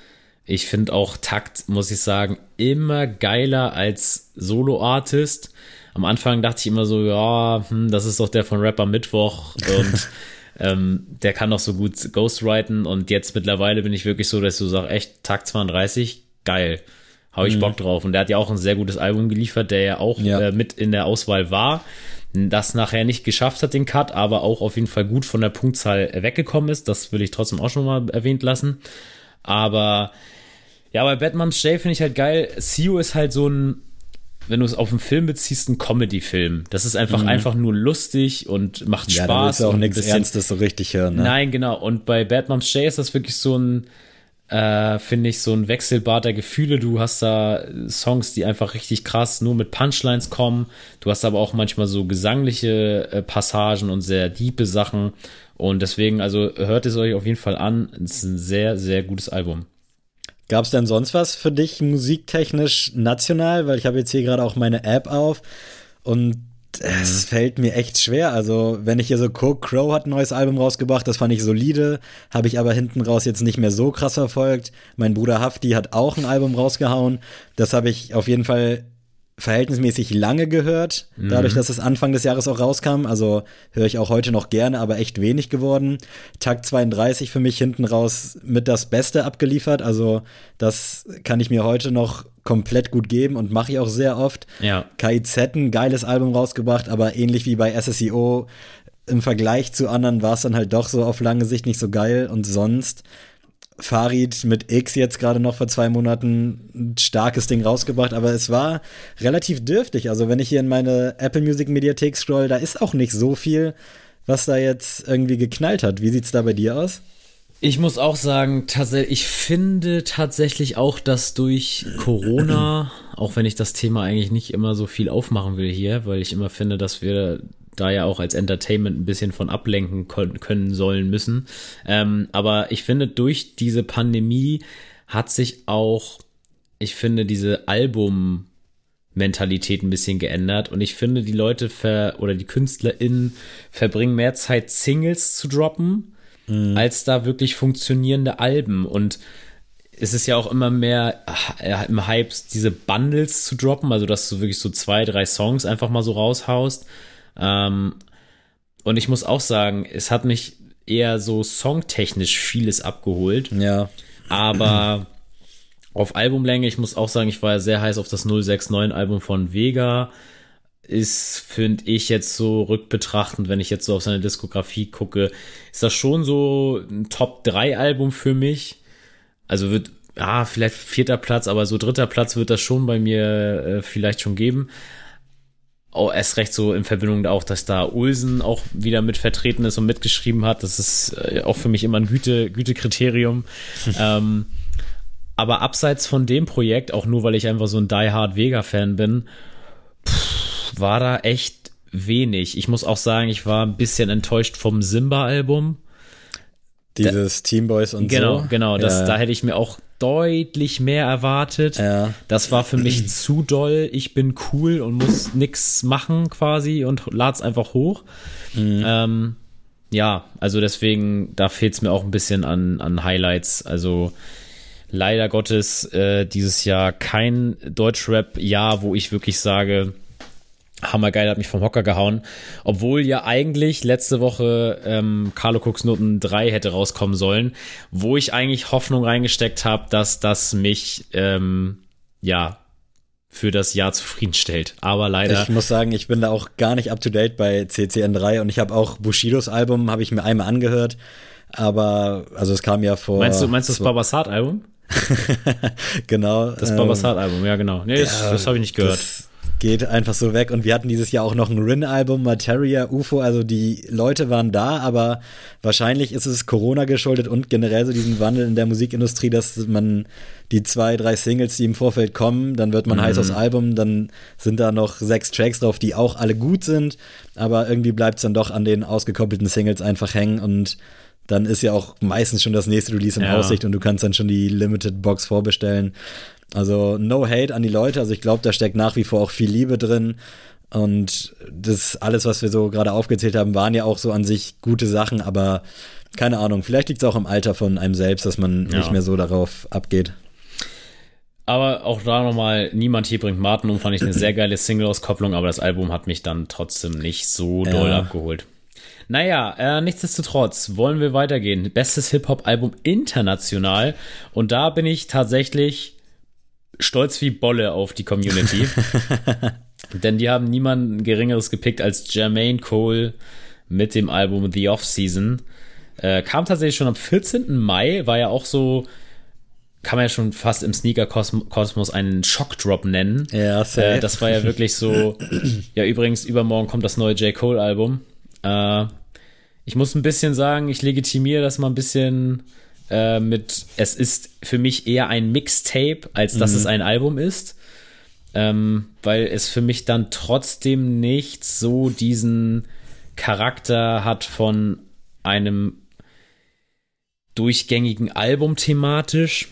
Ich finde auch Takt, muss ich sagen, immer geiler als Solo-Artist. Am Anfang dachte ich immer so, ja, hm, das ist doch der von Rapper Mittwoch und ähm, der kann doch so gut Ghostwriten und jetzt mittlerweile bin ich wirklich so, dass du sagst, echt, Takt 32, geil. Hau ich mhm. Bock drauf. Und der hat ja auch ein sehr gutes Album geliefert, der ja auch ja. Äh, mit in der Auswahl war das nachher nicht geschafft hat, den Cut, aber auch auf jeden Fall gut von der Punktzahl weggekommen ist. Das will ich trotzdem auch schon mal erwähnt lassen. Aber ja, bei Batman's J finde ich halt geil. Sio ist halt so ein, wenn du es auf einen Film beziehst, ein Comedy-Film. Das ist einfach, mhm. einfach nur lustig und macht ja, Spaß. Ja, auch nichts Ernstes so richtig hören. Ne? Nein, genau. Und bei Batman's J ist das wirklich so ein, äh, finde ich, so ein Wechselbad der Gefühle. Du hast da Songs, die einfach richtig krass nur mit Punchlines kommen. Du hast aber auch manchmal so gesangliche äh, Passagen und sehr diepe Sachen. Und deswegen, also hört es euch auf jeden Fall an. Es ist ein sehr, sehr gutes Album. Gab es denn sonst was für dich musiktechnisch national? Weil ich habe jetzt hier gerade auch meine App auf und es mhm. fällt mir echt schwer. Also, wenn ich hier so gucke, Crow hat ein neues Album rausgebracht, das fand ich solide, habe ich aber hinten raus jetzt nicht mehr so krass verfolgt. Mein Bruder Hafti hat auch ein Album rausgehauen. Das habe ich auf jeden Fall verhältnismäßig lange gehört, dadurch, mhm. dass es Anfang des Jahres auch rauskam. Also höre ich auch heute noch gerne, aber echt wenig geworden. Takt 32 für mich hinten raus mit das Beste abgeliefert. Also das kann ich mir heute noch komplett gut geben und mache ich auch sehr oft. Ja. KIZ ein geiles Album rausgebracht, aber ähnlich wie bei SSEO im Vergleich zu anderen war es dann halt doch so auf lange Sicht nicht so geil und sonst Farid mit X jetzt gerade noch vor zwei Monaten ein starkes Ding rausgebracht, aber es war relativ dürftig. Also wenn ich hier in meine Apple Music Mediathek scroll, da ist auch nicht so viel, was da jetzt irgendwie geknallt hat. Wie sieht's da bei dir aus? Ich muss auch sagen, ich finde tatsächlich auch, dass durch Corona, auch wenn ich das Thema eigentlich nicht immer so viel aufmachen will hier, weil ich immer finde, dass wir da ja auch als Entertainment ein bisschen von ablenken können sollen müssen. Ähm, aber ich finde, durch diese Pandemie hat sich auch, ich finde, diese Album Mentalität ein bisschen geändert und ich finde, die Leute ver oder die KünstlerInnen verbringen mehr Zeit, Singles zu droppen, mhm. als da wirklich funktionierende Alben und es ist ja auch immer mehr äh, im Hype, diese Bundles zu droppen, also dass du wirklich so zwei, drei Songs einfach mal so raushaust. Ähm, und ich muss auch sagen, es hat mich eher so songtechnisch vieles abgeholt. Ja. Aber auf Albumlänge, ich muss auch sagen, ich war ja sehr heiß auf das 069 Album von Vega. Ist, finde ich, jetzt so rückbetrachtend, wenn ich jetzt so auf seine Diskografie gucke, ist das schon so ein Top 3 Album für mich. Also wird, ja, vielleicht vierter Platz, aber so dritter Platz wird das schon bei mir äh, vielleicht schon geben oh, erst recht so in Verbindung auch, dass da Ulsen auch wieder mit vertreten ist und mitgeschrieben hat. Das ist äh, auch für mich immer ein Güte, Gütekriterium. ähm, aber abseits von dem Projekt, auch nur weil ich einfach so ein Die Hard Vega-Fan bin, pff, war da echt wenig. Ich muss auch sagen, ich war ein bisschen enttäuscht vom Simba-Album. Dieses da, Team Boys und genau, so. Genau, genau. Ja. Da hätte ich mir auch deutlich mehr erwartet. Ja. Das war für mich zu doll. Ich bin cool und muss nix machen quasi und lad's einfach hoch. Mhm. Ähm, ja, also deswegen, da fehlt es mir auch ein bisschen an, an Highlights. Also leider Gottes äh, dieses Jahr kein Deutschrap-Jahr, wo ich wirklich sage, Hammergeil hat mich vom Hocker gehauen. Obwohl ja eigentlich letzte Woche ähm, Carlo Cooks Noten 3 hätte rauskommen sollen, wo ich eigentlich Hoffnung reingesteckt habe, dass das mich ähm, ja, für das Jahr zufriedenstellt. Aber leider. Ich muss sagen, ich bin da auch gar nicht up to date bei CCN3 und ich habe auch Bushidos Album, habe ich mir einmal angehört. Aber, also es kam ja vor. Meinst du, meinst du das Babasat-Album? genau. Das ähm, Babasat-Album, ja, genau. Nee, das, ja, das habe ich nicht gehört. Das, geht einfach so weg. Und wir hatten dieses Jahr auch noch ein Rin-Album, Materia, UFO. Also die Leute waren da, aber wahrscheinlich ist es Corona geschuldet und generell so diesen Wandel in der Musikindustrie, dass man die zwei, drei Singles, die im Vorfeld kommen, dann wird man mhm. heiß aufs Album, dann sind da noch sechs Tracks drauf, die auch alle gut sind, aber irgendwie bleibt es dann doch an den ausgekoppelten Singles einfach hängen und dann ist ja auch meistens schon das nächste Release in ja. Aussicht und du kannst dann schon die Limited Box vorbestellen. Also no hate an die Leute. Also ich glaube, da steckt nach wie vor auch viel Liebe drin. Und das alles, was wir so gerade aufgezählt haben, waren ja auch so an sich gute Sachen, aber keine Ahnung, vielleicht liegt es auch im Alter von einem selbst, dass man ja. nicht mehr so darauf abgeht. Aber auch da nochmal, niemand hier bringt Martin um, fand ich eine sehr geile Single-Auskopplung, aber das Album hat mich dann trotzdem nicht so doll ja. abgeholt. Naja, äh, nichtsdestotrotz wollen wir weitergehen. Bestes Hip-Hop-Album international. Und da bin ich tatsächlich stolz wie Bolle auf die Community. Denn die haben niemanden geringeres gepickt als Jermaine Cole mit dem Album The Off-Season. Äh, kam tatsächlich schon am 14. Mai, war ja auch so, kann man ja schon fast im Sneaker-Kosmos einen Shock-Drop nennen. Ja, äh, Das war ja wirklich so, ja übrigens, übermorgen kommt das neue J. Cole-Album. Äh, ich muss ein bisschen sagen, ich legitimiere das mal ein bisschen äh, mit, es ist für mich eher ein Mixtape, als dass mhm. es ein Album ist. Ähm, weil es für mich dann trotzdem nicht so diesen Charakter hat von einem durchgängigen Album thematisch.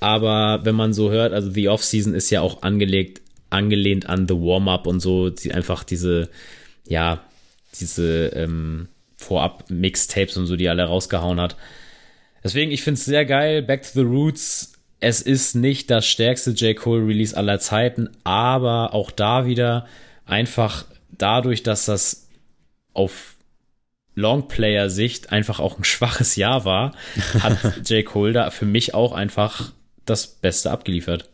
Aber wenn man so hört, also The Off-Season ist ja auch angelegt, angelehnt an The Warm-Up und so, die einfach diese, ja, diese ähm, Vorab-Mixtapes und so, die alle rausgehauen hat. Deswegen, ich finde es sehr geil. Back to the Roots. Es ist nicht das stärkste J. Cole Release aller Zeiten, aber auch da wieder einfach dadurch, dass das auf Longplayer-Sicht einfach auch ein schwaches Jahr war, hat J. Cole da für mich auch einfach das Beste abgeliefert.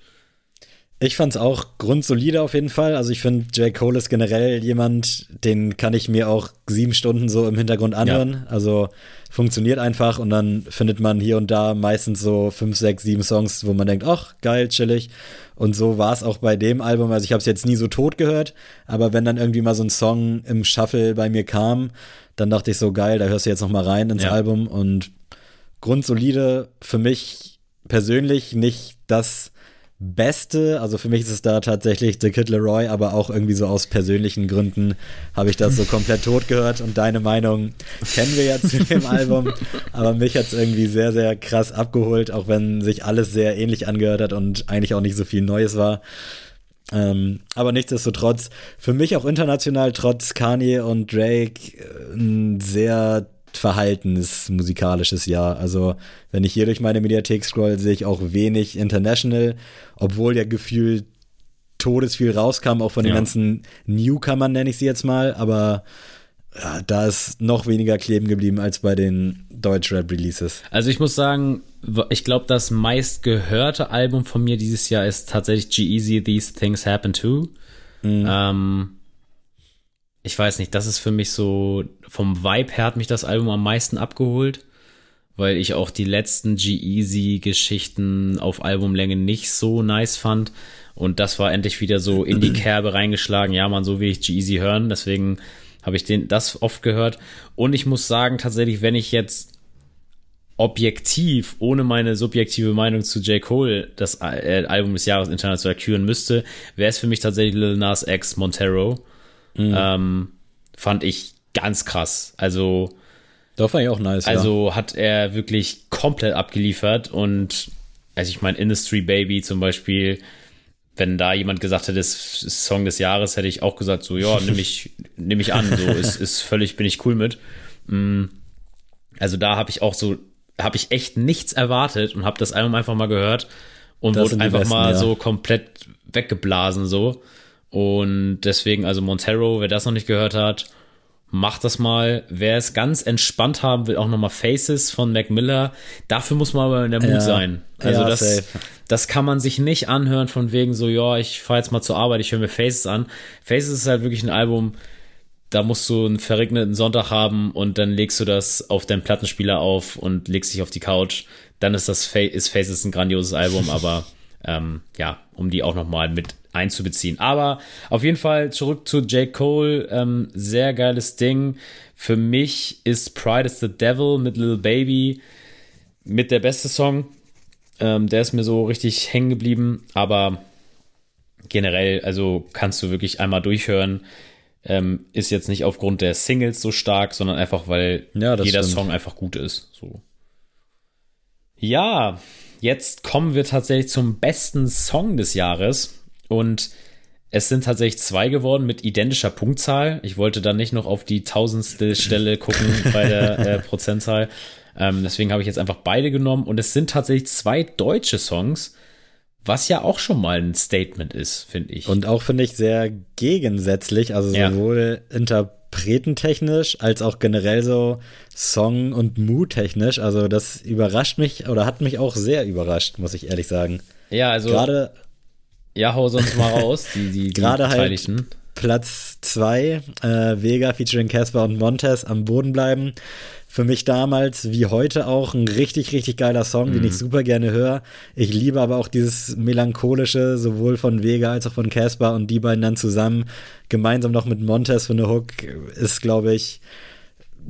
Ich fand's auch grundsolide auf jeden Fall. Also ich finde, J. Cole ist generell jemand, den kann ich mir auch sieben Stunden so im Hintergrund anhören. Ja. Also funktioniert einfach und dann findet man hier und da meistens so fünf, sechs, sieben Songs, wo man denkt, ach, geil, chillig. Und so war es auch bei dem Album. Also ich habe es jetzt nie so tot gehört, aber wenn dann irgendwie mal so ein Song im Shuffle bei mir kam, dann dachte ich so, geil, da hörst du jetzt noch mal rein ins ja. Album und grundsolide für mich persönlich nicht das Beste, also für mich ist es da tatsächlich The Kid Leroy, aber auch irgendwie so aus persönlichen Gründen habe ich das so komplett tot gehört und deine Meinung kennen wir ja zu dem Album, aber mich hat es irgendwie sehr, sehr krass abgeholt, auch wenn sich alles sehr ähnlich angehört hat und eigentlich auch nicht so viel Neues war. Ähm, aber nichtsdestotrotz, für mich auch international, trotz Kanye und Drake, äh, ein sehr verhaltenes musikalisches Jahr. Also, wenn ich hier durch meine Mediathek scroll, sehe ich auch wenig International, obwohl ja gefühlt todesviel rauskam, auch von den ja. ganzen Newcomern, nenne ich sie jetzt mal, aber ja, da ist noch weniger kleben geblieben als bei den Deutschrap-Releases. Also ich muss sagen, ich glaube, das meistgehörte Album von mir dieses Jahr ist tatsächlich G-Eazy, These Things Happen Too. Mhm. Ähm, ich weiß nicht, das ist für mich so, vom Vibe her hat mich das Album am meisten abgeholt, weil ich auch die letzten G-Easy-Geschichten auf Albumlänge nicht so nice fand. Und das war endlich wieder so in die Kerbe reingeschlagen. Ja, man, so will ich G-Easy hören. Deswegen habe ich den, das oft gehört. Und ich muss sagen, tatsächlich, wenn ich jetzt objektiv, ohne meine subjektive Meinung zu J. Cole, das äh, Album des Jahres international küren müsste, wäre es für mich tatsächlich Lil Nas X Montero. Mhm. Ähm, fand ich ganz krass. Also. Da fand ich auch nice. Also ja. hat er wirklich komplett abgeliefert und, also ich meine, Industry Baby zum Beispiel, wenn da jemand gesagt hätte, das ist Song des Jahres, hätte ich auch gesagt, so, ja, nehme ich, nehm ich an, so, ist, ist völlig, bin ich cool mit. Mm. Also da habe ich auch so, habe ich echt nichts erwartet und habe das Album einfach mal gehört und das wurde einfach besten, mal ja. so komplett weggeblasen, so. Und deswegen, also Montero, wer das noch nicht gehört hat, macht das mal. Wer es ganz entspannt haben will, auch nochmal Faces von Mac Miller. Dafür muss man aber in der Mut ja. sein. Also ja, das, safe. das kann man sich nicht anhören von wegen so, ja, ich fahre jetzt mal zur Arbeit, ich höre mir Faces an. Faces ist halt wirklich ein Album, da musst du einen verregneten Sonntag haben und dann legst du das auf deinen Plattenspieler auf und legst dich auf die Couch. Dann ist das Fa ist Faces ein grandioses Album, aber ähm, ja, um die auch nochmal mit einzubeziehen. Aber auf jeden Fall zurück zu J. Cole. Ähm, sehr geiles Ding. Für mich ist Pride is the Devil mit Little Baby mit der beste Song. Ähm, der ist mir so richtig hängen geblieben. Aber generell, also kannst du wirklich einmal durchhören. Ähm, ist jetzt nicht aufgrund der Singles so stark, sondern einfach, weil ja, jeder stimmt. Song einfach gut ist. So. Ja, jetzt kommen wir tatsächlich zum besten Song des Jahres. Und es sind tatsächlich zwei geworden mit identischer Punktzahl. Ich wollte dann nicht noch auf die tausendste Stelle gucken bei der äh, Prozentzahl. Ähm, deswegen habe ich jetzt einfach beide genommen. Und es sind tatsächlich zwei deutsche Songs, was ja auch schon mal ein Statement ist, finde ich. Und auch finde ich sehr gegensätzlich, also sowohl ja. Interpretentechnisch als auch generell so Song- und Mood-technisch. Also das überrascht mich oder hat mich auch sehr überrascht, muss ich ehrlich sagen. Ja, also gerade ja, hau sonst mal raus, die, die, die Gerade halt Platz 2, äh, Vega featuring Casper und Montez am Boden bleiben. Für mich damals, wie heute auch, ein richtig, richtig geiler Song, mhm. den ich mhm. super gerne höre. Ich liebe aber auch dieses melancholische, sowohl von Vega als auch von Casper und die beiden dann zusammen, gemeinsam noch mit Montez für eine Hook, ist, glaube ich,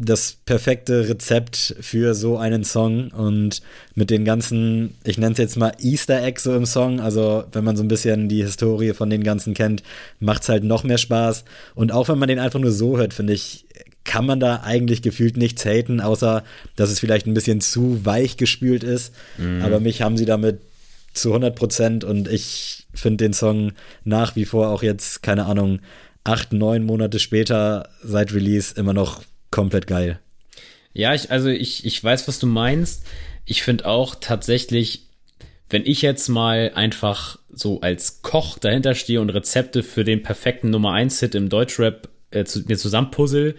das perfekte Rezept für so einen Song und mit den ganzen, ich nenne es jetzt mal Easter Eggs so im Song, also wenn man so ein bisschen die Historie von den ganzen kennt, macht es halt noch mehr Spaß und auch wenn man den einfach nur so hört, finde ich, kann man da eigentlich gefühlt nichts haten, außer dass es vielleicht ein bisschen zu weich gespült ist, mhm. aber mich haben sie damit zu 100 Prozent und ich finde den Song nach wie vor auch jetzt, keine Ahnung, acht, neun Monate später seit Release immer noch komplett geil. Ja, ich, also ich, ich weiß, was du meinst. Ich finde auch tatsächlich, wenn ich jetzt mal einfach so als Koch dahinter stehe und Rezepte für den perfekten Nummer 1 Hit im Deutschrap äh, zu, mir zusammenpuzzle,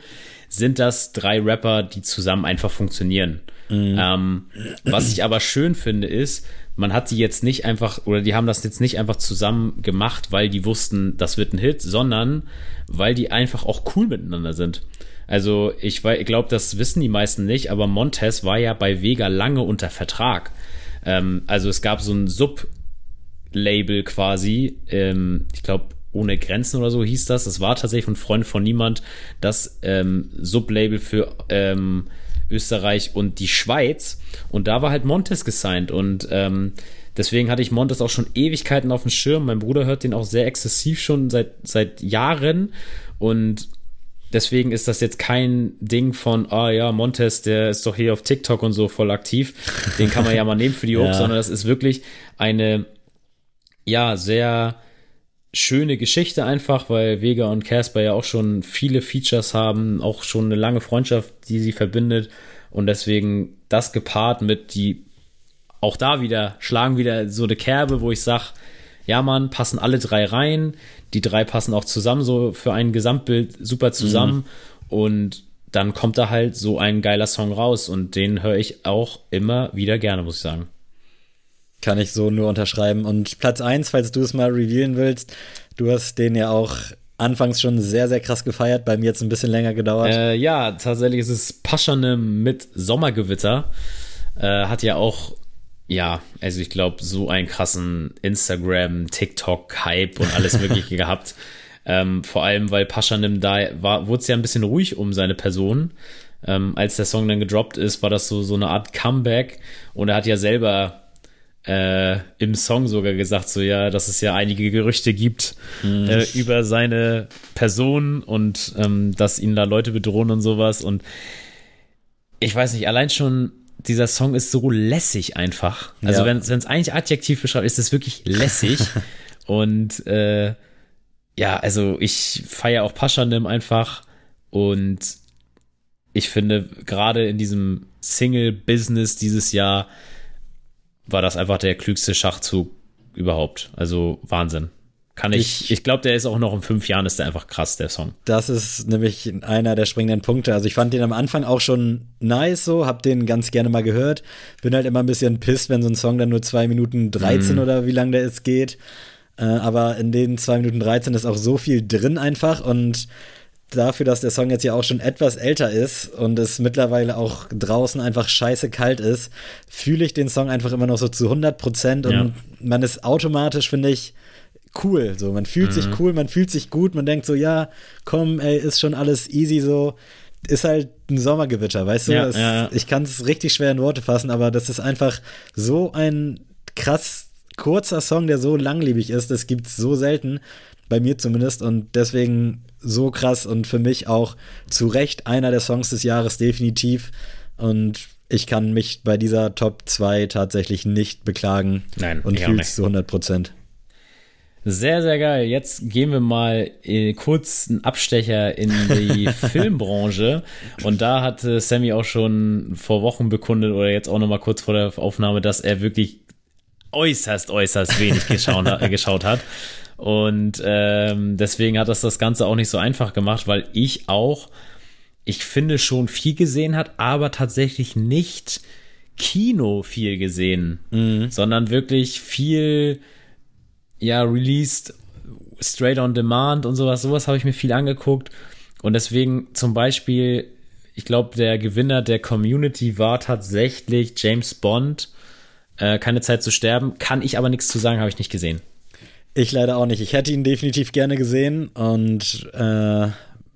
sind das drei Rapper, die zusammen einfach funktionieren. Mhm. Ähm, was ich aber schön finde, ist, man hat die jetzt nicht einfach, oder die haben das jetzt nicht einfach zusammen gemacht, weil die wussten, das wird ein Hit, sondern weil die einfach auch cool miteinander sind. Also ich, ich glaube, das wissen die meisten nicht, aber Montez war ja bei Vega lange unter Vertrag. Ähm, also es gab so ein Sub-Label quasi, ähm, ich glaube, ohne Grenzen oder so hieß das. Das war tatsächlich von Freunden von niemand das ähm, Sublabel für ähm, Österreich und die Schweiz. Und da war halt Montes gesigned. Und ähm, deswegen hatte ich Montes auch schon Ewigkeiten auf dem Schirm. Mein Bruder hört den auch sehr exzessiv schon seit, seit Jahren. Und Deswegen ist das jetzt kein Ding von, ah ja, Montes, der ist doch hier auf TikTok und so voll aktiv. Den kann man ja mal nehmen für die Hook, ja. sondern das ist wirklich eine, ja, sehr schöne Geschichte einfach, weil Vega und Casper ja auch schon viele Features haben, auch schon eine lange Freundschaft, die sie verbindet. Und deswegen das gepaart mit die, auch da wieder, schlagen wieder so eine Kerbe, wo ich sag, ja man, passen alle drei rein die drei passen auch zusammen, so für ein Gesamtbild super zusammen. Mhm. Und dann kommt da halt so ein geiler Song raus und den höre ich auch immer wieder gerne, muss ich sagen. Kann ich so nur unterschreiben. Und Platz 1, falls du es mal revealen willst, du hast den ja auch anfangs schon sehr, sehr krass gefeiert, bei mir jetzt ein bisschen länger gedauert. Äh, ja, tatsächlich ist es Paschane mit Sommergewitter. Äh, hat ja auch ja, also ich glaube, so einen krassen Instagram, TikTok-Hype und alles Mögliche gehabt. Ähm, vor allem, weil Paschanim da war, wurde es ja ein bisschen ruhig um seine Person. Ähm, als der Song dann gedroppt ist, war das so, so eine Art Comeback. Und er hat ja selber äh, im Song sogar gesagt, so ja, dass es ja einige Gerüchte gibt mhm. äh, über seine Person und ähm, dass ihn da Leute bedrohen und sowas. Und ich weiß nicht, allein schon dieser Song ist so lässig einfach. Also ja. wenn es eigentlich adjektiv beschreibt, ist es wirklich lässig. und äh, ja, also ich feiere auch Paschanim einfach und ich finde gerade in diesem Single-Business dieses Jahr war das einfach der klügste Schachzug überhaupt. Also Wahnsinn. Kann ich, ich, ich glaube, der ist auch noch in fünf Jahren, ist der einfach krass, der Song. Das ist nämlich einer der springenden Punkte. Also ich fand den am Anfang auch schon nice so, hab den ganz gerne mal gehört. Bin halt immer ein bisschen pisst, wenn so ein Song dann nur zwei Minuten 13 mhm. oder wie lang der ist geht. Äh, aber in den zwei Minuten 13 ist auch so viel drin einfach und dafür, dass der Song jetzt ja auch schon etwas älter ist und es mittlerweile auch draußen einfach scheiße kalt ist, fühle ich den Song einfach immer noch so zu 100 Prozent und ja. man ist automatisch, finde ich, cool. So, man fühlt mhm. sich cool, man fühlt sich gut, man denkt so, ja, komm, ey, ist schon alles easy so. Ist halt ein Sommergewitter, weißt du? Ja, es, ja. Ich kann es richtig schwer in Worte fassen, aber das ist einfach so ein krass kurzer Song, der so langlebig ist. Das gibt es so selten, bei mir zumindest. Und deswegen so krass und für mich auch zu Recht einer der Songs des Jahres definitiv. Und ich kann mich bei dieser Top 2 tatsächlich nicht beklagen. Nein, und fühle es zu 100 Prozent. Sehr, sehr geil. Jetzt gehen wir mal äh, kurz einen Abstecher in die Filmbranche. Und da hatte Sammy auch schon vor Wochen bekundet oder jetzt auch nochmal kurz vor der Aufnahme, dass er wirklich äußerst, äußerst wenig geschaut, geschaut hat. Und ähm, deswegen hat das das Ganze auch nicht so einfach gemacht, weil ich auch, ich finde, schon viel gesehen hat, aber tatsächlich nicht Kino viel gesehen, mhm. sondern wirklich viel, ja, released, straight on demand und sowas. Sowas habe ich mir viel angeguckt. Und deswegen zum Beispiel, ich glaube, der Gewinner der Community war tatsächlich James Bond. Äh, keine Zeit zu sterben. Kann ich aber nichts zu sagen, habe ich nicht gesehen. Ich leider auch nicht. Ich hätte ihn definitiv gerne gesehen und äh,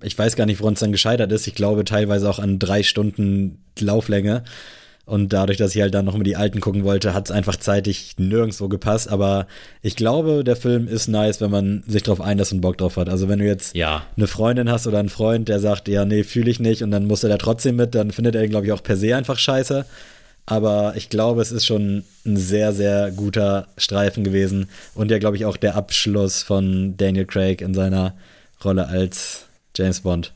ich weiß gar nicht, woran es dann gescheitert ist. Ich glaube teilweise auch an drei Stunden Lauflänge. Und dadurch, dass ich halt dann noch mal die alten gucken wollte, hat es einfach zeitig nirgendwo gepasst. Aber ich glaube, der Film ist nice, wenn man sich drauf einlässt und Bock drauf hat. Also wenn du jetzt ja. eine Freundin hast oder einen Freund, der sagt, ja, nee, fühle ich nicht und dann muss er da trotzdem mit, dann findet er ihn, glaube ich, auch per se einfach scheiße. Aber ich glaube, es ist schon ein sehr, sehr guter Streifen gewesen. Und ja, glaube ich, auch der Abschluss von Daniel Craig in seiner Rolle als James Bond.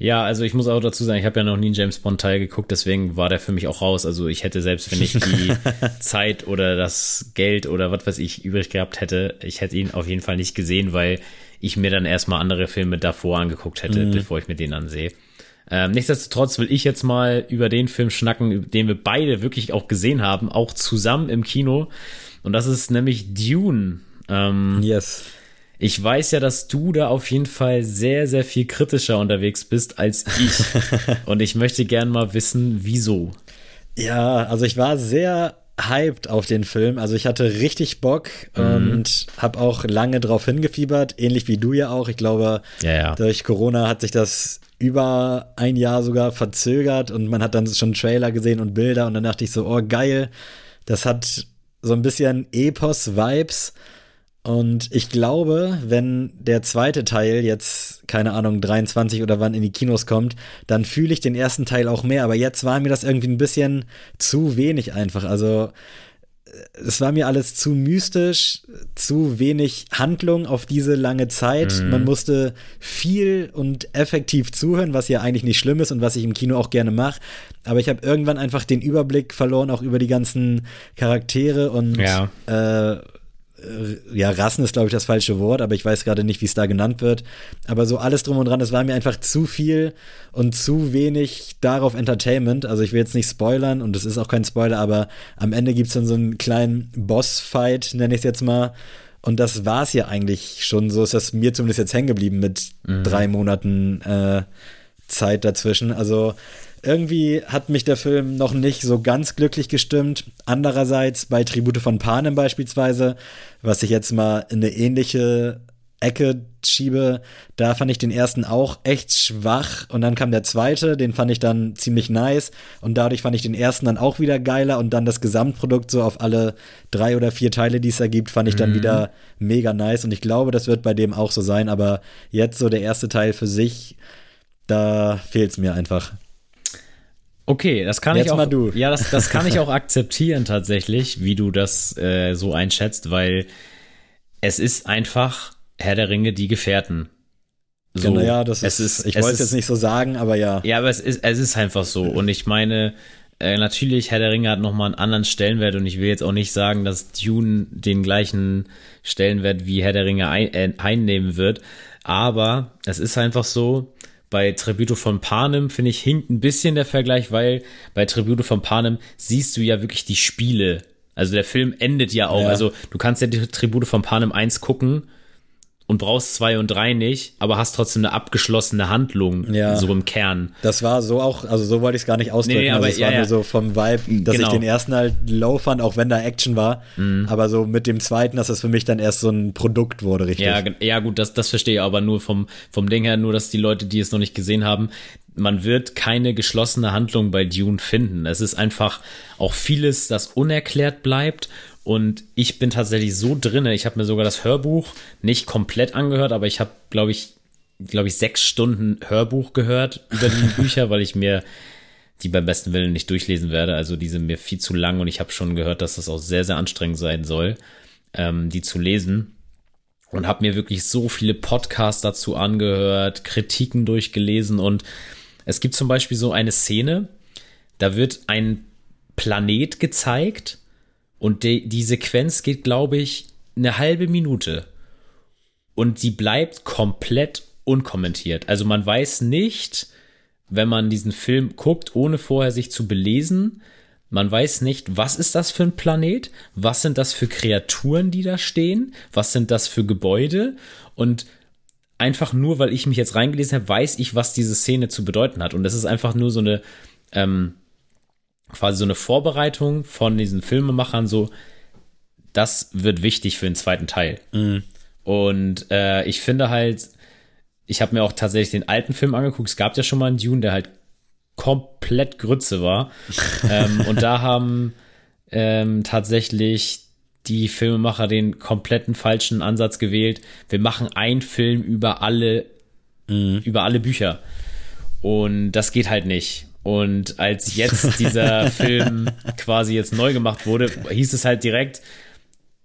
Ja, also ich muss auch dazu sagen, ich habe ja noch nie einen James Bond Teil geguckt, deswegen war der für mich auch raus. Also ich hätte selbst, wenn ich die Zeit oder das Geld oder was weiß ich übrig gehabt hätte, ich hätte ihn auf jeden Fall nicht gesehen, weil ich mir dann erstmal andere Filme davor angeguckt hätte, mhm. bevor ich mir den ansehe. Ähm, nichtsdestotrotz will ich jetzt mal über den Film schnacken, den wir beide wirklich auch gesehen haben, auch zusammen im Kino. Und das ist nämlich Dune. Ähm, yes. Ich weiß ja, dass du da auf jeden Fall sehr, sehr viel kritischer unterwegs bist als ich. Und ich möchte gern mal wissen, wieso. Ja, also ich war sehr hyped auf den Film. Also ich hatte richtig Bock mhm. und habe auch lange drauf hingefiebert, ähnlich wie du ja auch. Ich glaube, ja, ja. durch Corona hat sich das über ein Jahr sogar verzögert und man hat dann schon Trailer gesehen und Bilder und dann dachte ich so, oh geil, das hat so ein bisschen Epos-Vibes. Und ich glaube, wenn der zweite Teil jetzt, keine Ahnung, 23 oder wann in die Kinos kommt, dann fühle ich den ersten Teil auch mehr. Aber jetzt war mir das irgendwie ein bisschen zu wenig einfach. Also es war mir alles zu mystisch, zu wenig Handlung auf diese lange Zeit. Mhm. Man musste viel und effektiv zuhören, was ja eigentlich nicht schlimm ist und was ich im Kino auch gerne mache. Aber ich habe irgendwann einfach den Überblick verloren, auch über die ganzen Charaktere und ja. äh, äh, ja, Rassen ist, glaube ich, das falsche Wort, aber ich weiß gerade nicht, wie es da genannt wird. Aber so alles drum und dran, es war mir einfach zu viel und zu wenig darauf Entertainment. Also ich will jetzt nicht spoilern und es ist auch kein Spoiler, aber am Ende gibt es dann so einen kleinen Boss-Fight, nenne ich es jetzt mal. Und das war es ja eigentlich schon. So ist das mir zumindest jetzt hängen geblieben mit mhm. drei Monaten äh, Zeit dazwischen. Also irgendwie hat mich der Film noch nicht so ganz glücklich gestimmt. Andererseits bei Tribute von Panem beispielsweise, was ich jetzt mal in eine ähnliche Ecke schiebe, da fand ich den ersten auch echt schwach und dann kam der zweite, den fand ich dann ziemlich nice und dadurch fand ich den ersten dann auch wieder geiler und dann das Gesamtprodukt so auf alle drei oder vier Teile, die es ergibt, fand ich dann mhm. wieder mega nice und ich glaube, das wird bei dem auch so sein, aber jetzt so der erste Teil für sich, da fehlt es mir einfach. Okay, das kann Jetzt ich auch. Mal du. Ja, das, das kann ich auch akzeptieren tatsächlich, wie du das äh, so einschätzt, weil es ist einfach Herr der Ringe die Gefährten. So, ja, naja, das ist, ist ich wollte es jetzt nicht so sagen, aber ja. Ja, aber es ist, es ist einfach so. Und ich meine, äh, natürlich, Herr der Ringe hat nochmal einen anderen Stellenwert und ich will jetzt auch nicht sagen, dass Dune den gleichen Stellenwert wie Herr der Ringe ein, äh, einnehmen wird. Aber es ist einfach so, bei Tributo von Panem, finde ich, hinkt ein bisschen der Vergleich, weil bei Tributo von Panem siehst du ja wirklich die Spiele. Also der Film endet ja auch. Ja. Also du kannst ja die Tribute von Panem 1 gucken und brauchst zwei und drei nicht, aber hast trotzdem eine abgeschlossene Handlung, ja. so im Kern. Das war so auch, also so wollte ich es gar nicht ausdrücken, nee, aber also es ja, war ja. nur so vom Vibe, dass genau. ich den ersten halt low fand, auch wenn da Action war, mhm. aber so mit dem zweiten, dass das für mich dann erst so ein Produkt wurde, richtig. Ja, ja gut, das, das verstehe ich aber nur vom, vom Ding her, nur dass die Leute, die es noch nicht gesehen haben, man wird keine geschlossene Handlung bei Dune finden. Es ist einfach auch vieles, das unerklärt bleibt und ich bin tatsächlich so drinne. Ich habe mir sogar das Hörbuch nicht komplett angehört, aber ich habe, glaube ich, glaube ich, sechs Stunden Hörbuch gehört über die Bücher, weil ich mir die beim besten Willen nicht durchlesen werde. Also die sind mir viel zu lang und ich habe schon gehört, dass das auch sehr, sehr anstrengend sein soll, ähm, die zu lesen. Und habe mir wirklich so viele Podcasts dazu angehört, Kritiken durchgelesen und es gibt zum Beispiel so eine Szene, da wird ein Planet gezeigt und die, die Sequenz geht, glaube ich, eine halbe Minute. Und die bleibt komplett unkommentiert. Also man weiß nicht, wenn man diesen Film guckt, ohne vorher sich zu belesen, man weiß nicht, was ist das für ein Planet, was sind das für Kreaturen, die da stehen, was sind das für Gebäude und einfach nur, weil ich mich jetzt reingelesen habe, weiß ich, was diese Szene zu bedeuten hat und das ist einfach nur so eine ähm, quasi so eine Vorbereitung von diesen Filmemachern, so, das wird wichtig für den zweiten Teil. Mhm. Und äh, ich finde halt, ich habe mir auch tatsächlich den alten Film angeguckt. Es gab ja schon mal einen Dune, der halt komplett Grütze war. ähm, und da haben ähm, tatsächlich die Filmemacher den kompletten falschen Ansatz gewählt. Wir machen einen Film über alle, mhm. über alle Bücher. Und das geht halt nicht. Und als jetzt dieser Film quasi jetzt neu gemacht wurde, hieß es halt direkt,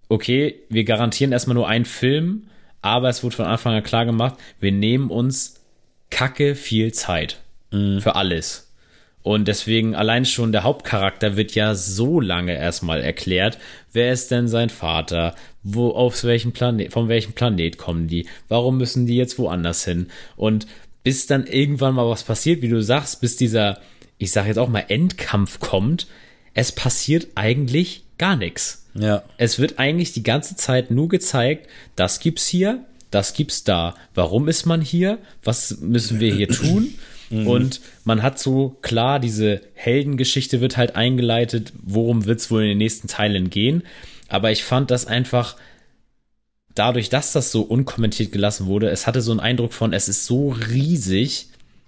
okay, wir garantieren erstmal nur einen Film, aber es wurde von Anfang an klar gemacht, wir nehmen uns kacke viel Zeit mhm. für alles. Und deswegen allein schon der Hauptcharakter wird ja so lange erstmal erklärt. Wer ist denn sein Vater? Wo, auf welchem Planet, von welchem Planet kommen die? Warum müssen die jetzt woanders hin? Und bis dann irgendwann mal was passiert, wie du sagst, bis dieser, ich sag jetzt auch mal, Endkampf kommt, es passiert eigentlich gar nichts. Ja. Es wird eigentlich die ganze Zeit nur gezeigt, das gibt's hier, das gibt's da. Warum ist man hier? Was müssen wir hier tun? Mhm. Und man hat so klar, diese Heldengeschichte wird halt eingeleitet, worum wird's wohl in den nächsten Teilen gehen. Aber ich fand das einfach dadurch, dass das so unkommentiert gelassen wurde, es hatte so einen Eindruck von, es ist so riesig,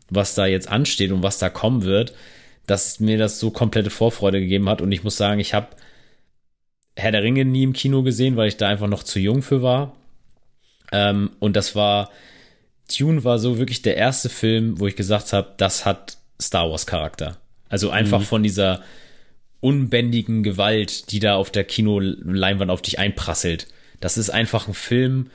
was da jetzt ansteht und was da kommen wird, dass mir das so komplette Vorfreude gegeben hat. Und ich muss sagen, ich habe Herr der Ringe nie im Kino gesehen, weil ich da einfach noch zu jung für war. Ähm, und das war, Tune war so wirklich der erste Film, wo ich gesagt habe, das hat Star Wars Charakter. Also einfach mhm. von dieser unbändigen Gewalt, die da auf der Kinoleinwand auf dich einprasselt. Das ist einfach ein Film,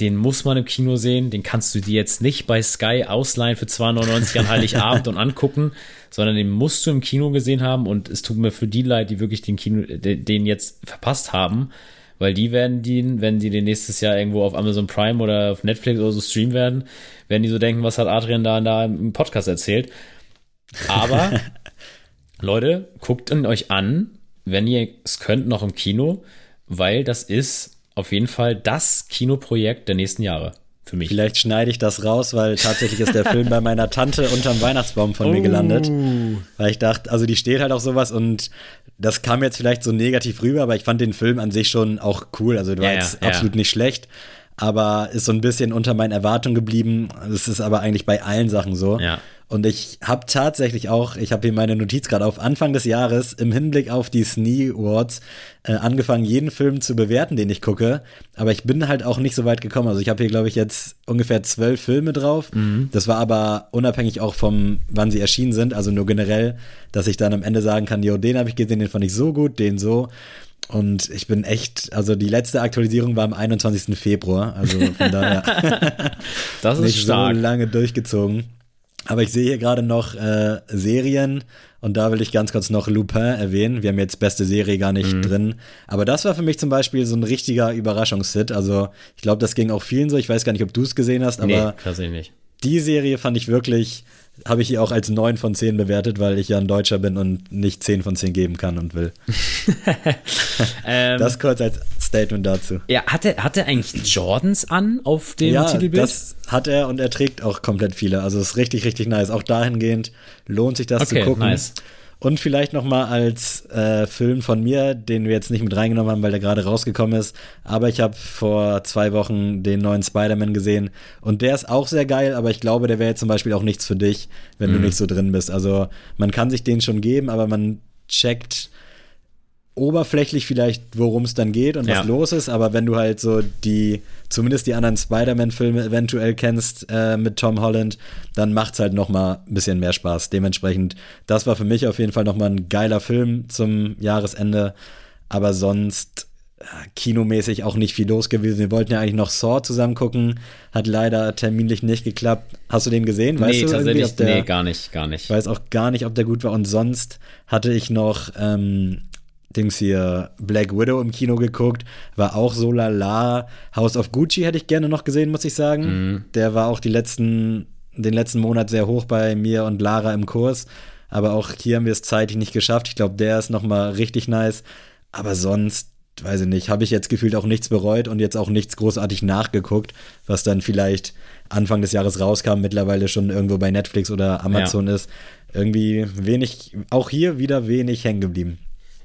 den muss man im Kino sehen, den kannst du dir jetzt nicht bei Sky ausleihen für 2,99 an Heiligabend und angucken, sondern den musst du im Kino gesehen haben und es tut mir für die leid, die wirklich den Kino, den jetzt verpasst haben, weil die werden den, wenn die den nächstes Jahr irgendwo auf Amazon Prime oder auf Netflix oder so streamen werden, werden die so denken, was hat Adrian da, da im Podcast erzählt. Aber Leute, guckt ihn euch an, wenn ihr es könnt, noch im Kino weil das ist auf jeden Fall das Kinoprojekt der nächsten Jahre. Für mich. Vielleicht schneide ich das raus, weil tatsächlich ist der Film bei meiner Tante unterm Weihnachtsbaum von oh. mir gelandet. Weil ich dachte, also die steht halt auf sowas und das kam jetzt vielleicht so negativ rüber, aber ich fand den Film an sich schon auch cool. Also der war ja, jetzt ja. absolut nicht schlecht, aber ist so ein bisschen unter meinen Erwartungen geblieben. Das ist aber eigentlich bei allen Sachen so. Ja. Und ich habe tatsächlich auch, ich habe hier meine Notiz gerade auf Anfang des Jahres im Hinblick auf die Snee Awards äh, angefangen, jeden Film zu bewerten, den ich gucke. Aber ich bin halt auch nicht so weit gekommen. Also ich habe hier, glaube ich, jetzt ungefähr zwölf Filme drauf. Mhm. Das war aber unabhängig auch vom, wann sie erschienen sind. Also nur generell, dass ich dann am Ende sagen kann, jo, den habe ich gesehen, den fand ich so gut, den so. Und ich bin echt, also die letzte Aktualisierung war am 21. Februar, also von daher das ist nicht stark. so lange durchgezogen. Aber ich sehe hier gerade noch äh, Serien und da will ich ganz kurz noch Lupin erwähnen. Wir haben jetzt beste Serie gar nicht mhm. drin. Aber das war für mich zum Beispiel so ein richtiger Überraschungshit. Also ich glaube, das ging auch vielen so. Ich weiß gar nicht, ob du es gesehen hast, aber nee, die Serie fand ich wirklich habe ich hier auch als 9 von 10 bewertet, weil ich ja ein Deutscher bin und nicht 10 von 10 geben kann und will. ähm, das kurz als Statement dazu. Ja, hat er, hat er eigentlich Jordans an auf dem ja, Titelbild? Ja, das hat er und er trägt auch komplett viele. Also es ist richtig, richtig nice. Auch dahingehend lohnt sich das okay, zu gucken. Nice. Und vielleicht noch mal als äh, Film von mir, den wir jetzt nicht mit reingenommen haben, weil der gerade rausgekommen ist. Aber ich habe vor zwei Wochen den neuen Spider-Man gesehen und der ist auch sehr geil. Aber ich glaube, der wäre jetzt zum Beispiel auch nichts für dich, wenn mhm. du nicht so drin bist. Also man kann sich den schon geben, aber man checkt oberflächlich vielleicht, worum es dann geht und ja. was los ist, aber wenn du halt so die, zumindest die anderen Spider-Man-Filme eventuell kennst äh, mit Tom Holland, dann macht es halt noch mal ein bisschen mehr Spaß. Dementsprechend, das war für mich auf jeden Fall noch mal ein geiler Film zum Jahresende, aber sonst äh, kinomäßig auch nicht viel los gewesen. Wir wollten ja eigentlich noch Saw zusammen gucken, hat leider terminlich nicht geklappt. Hast du den gesehen? Weißt nee, du tatsächlich, der, nee, gar nicht, gar nicht. Ich weiß auch gar nicht, ob der gut war. Und sonst hatte ich noch ähm, Dings hier Black Widow im Kino geguckt, war auch so lala. House of Gucci hätte ich gerne noch gesehen, muss ich sagen. Mhm. Der war auch die letzten, den letzten Monat sehr hoch bei mir und Lara im Kurs. Aber auch hier haben wir es zeitlich nicht geschafft. Ich glaube, der ist nochmal richtig nice. Aber sonst, weiß ich nicht, habe ich jetzt gefühlt auch nichts bereut und jetzt auch nichts großartig nachgeguckt, was dann vielleicht Anfang des Jahres rauskam, mittlerweile schon irgendwo bei Netflix oder Amazon ja. ist. Irgendwie wenig, auch hier wieder wenig hängen geblieben.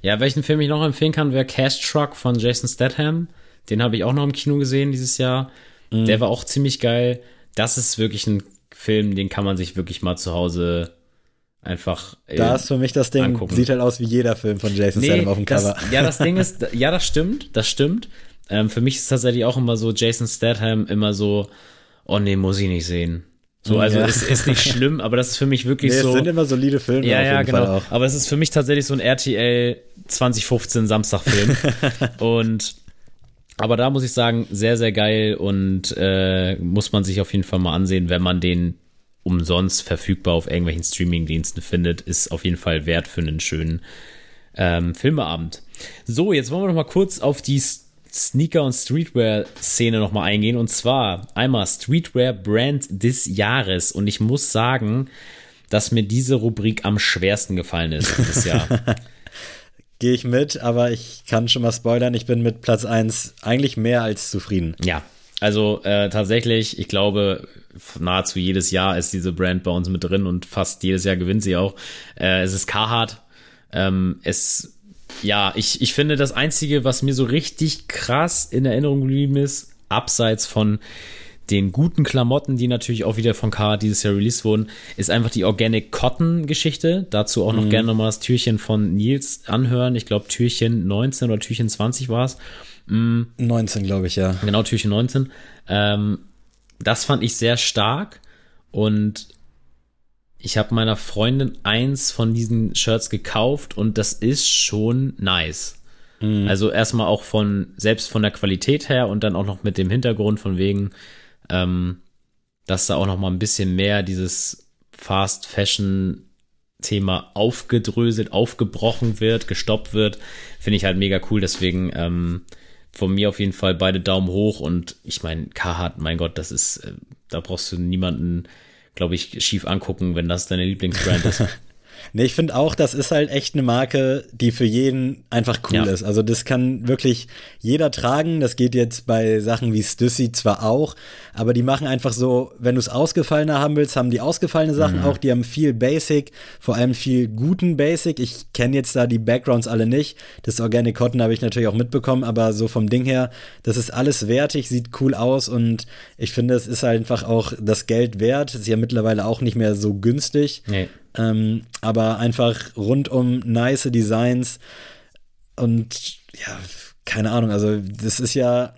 Ja, welchen Film ich noch empfehlen kann, wäre Cash Truck von Jason Statham. Den habe ich auch noch im Kino gesehen dieses Jahr. Mhm. Der war auch ziemlich geil. Das ist wirklich ein Film, den kann man sich wirklich mal zu Hause einfach. Äh, da ist für mich das Ding, angucken. sieht halt aus wie jeder Film von Jason nee, Statham auf dem Cover. Das, ja, das Ding ist, ja, das stimmt, das stimmt. Ähm, für mich ist tatsächlich auch immer so Jason Statham immer so, oh nee, muss ich nicht sehen. So, also ja. ist, ist nicht schlimm, aber das ist für mich wirklich nee, so. Es sind immer solide Filme. Ja, ja, genau. Aber es ist für mich tatsächlich so ein RTL 2015 Samstagfilm. und aber da muss ich sagen, sehr, sehr geil und äh, muss man sich auf jeden Fall mal ansehen, wenn man den umsonst verfügbar auf irgendwelchen Streamingdiensten findet, ist auf jeden Fall wert für einen schönen ähm, Filmeabend. So, jetzt wollen wir noch mal kurz auf die Sneaker- und Streetwear-Szene nochmal eingehen. Und zwar einmal Streetwear-Brand des Jahres. Und ich muss sagen, dass mir diese Rubrik am schwersten gefallen ist dieses Jahr. Gehe ich mit, aber ich kann schon mal spoilern, ich bin mit Platz 1 eigentlich mehr als zufrieden. Ja, also äh, tatsächlich, ich glaube, nahezu jedes Jahr ist diese Brand bei uns mit drin und fast jedes Jahr gewinnt sie auch. Äh, es ist Carhartt. Ähm, es ja, ich, ich finde, das Einzige, was mir so richtig krass in Erinnerung geblieben ist, abseits von den guten Klamotten, die natürlich auch wieder von K dieses Jahr released wurden, ist einfach die Organic Cotton Geschichte. Dazu auch noch mhm. gerne nochmal das Türchen von Nils anhören. Ich glaube, Türchen 19 oder Türchen 20 war es. Mhm. 19, glaube ich, ja. Genau, Türchen 19. Ähm, das fand ich sehr stark und ich habe meiner Freundin eins von diesen Shirts gekauft und das ist schon nice. Mhm. Also erstmal auch von, selbst von der Qualität her und dann auch noch mit dem Hintergrund von wegen, ähm, dass da auch noch mal ein bisschen mehr dieses Fast Fashion Thema aufgedröselt, aufgebrochen wird, gestoppt wird, finde ich halt mega cool. Deswegen ähm, von mir auf jeden Fall beide Daumen hoch und ich meine, Carhartt, mein Gott, das ist, äh, da brauchst du niemanden glaube ich, schief angucken, wenn das deine Lieblingsbrand ist. Nee, ich finde auch, das ist halt echt eine Marke, die für jeden einfach cool ja. ist. Also das kann wirklich jeder tragen. Das geht jetzt bei Sachen wie Stussy zwar auch, aber die machen einfach so, wenn du es ausgefallener haben willst, haben die ausgefallene Sachen mhm. auch. Die haben viel Basic, vor allem viel guten Basic. Ich kenne jetzt da die Backgrounds alle nicht. Das Organic Cotton habe ich natürlich auch mitbekommen, aber so vom Ding her, das ist alles wertig, sieht cool aus und ich finde, es ist einfach auch das Geld wert. Ist ja mittlerweile auch nicht mehr so günstig. Nee. Ähm, aber einfach rundum nice Designs und ja, keine Ahnung, also das ist ja,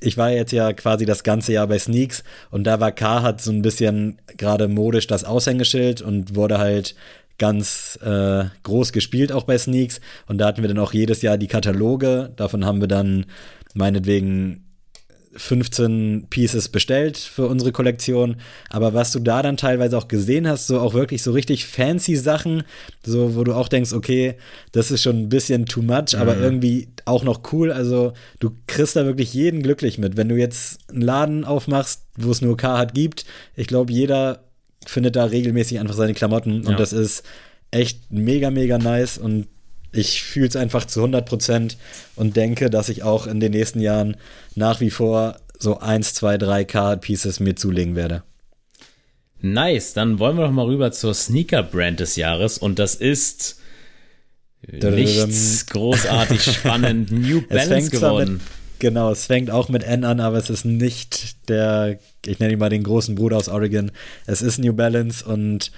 ich war jetzt ja quasi das ganze Jahr bei Sneaks und da war Carhartt so ein bisschen gerade modisch das Aushängeschild und wurde halt ganz äh, groß gespielt auch bei Sneaks und da hatten wir dann auch jedes Jahr die Kataloge, davon haben wir dann meinetwegen 15 Pieces bestellt für unsere Kollektion, aber was du da dann teilweise auch gesehen hast, so auch wirklich so richtig fancy Sachen, so wo du auch denkst, okay, das ist schon ein bisschen too much, mhm. aber irgendwie auch noch cool, also du kriegst da wirklich jeden glücklich mit. Wenn du jetzt einen Laden aufmachst, wo es nur Carhartt gibt, ich glaube, jeder findet da regelmäßig einfach seine Klamotten ja. und das ist echt mega, mega nice und ich fühle es einfach zu 100 Prozent und denke, dass ich auch in den nächsten Jahren nach wie vor so 1, 2, 3 Card-Pieces mir zulegen werde. Nice, dann wollen wir doch mal rüber zur Sneaker-Brand des Jahres und das ist nichts großartig spannend New Balance geworden. Mit, genau, es fängt auch mit N an, aber es ist nicht der, ich nenne ihn mal den großen Bruder aus Oregon. Es ist New Balance und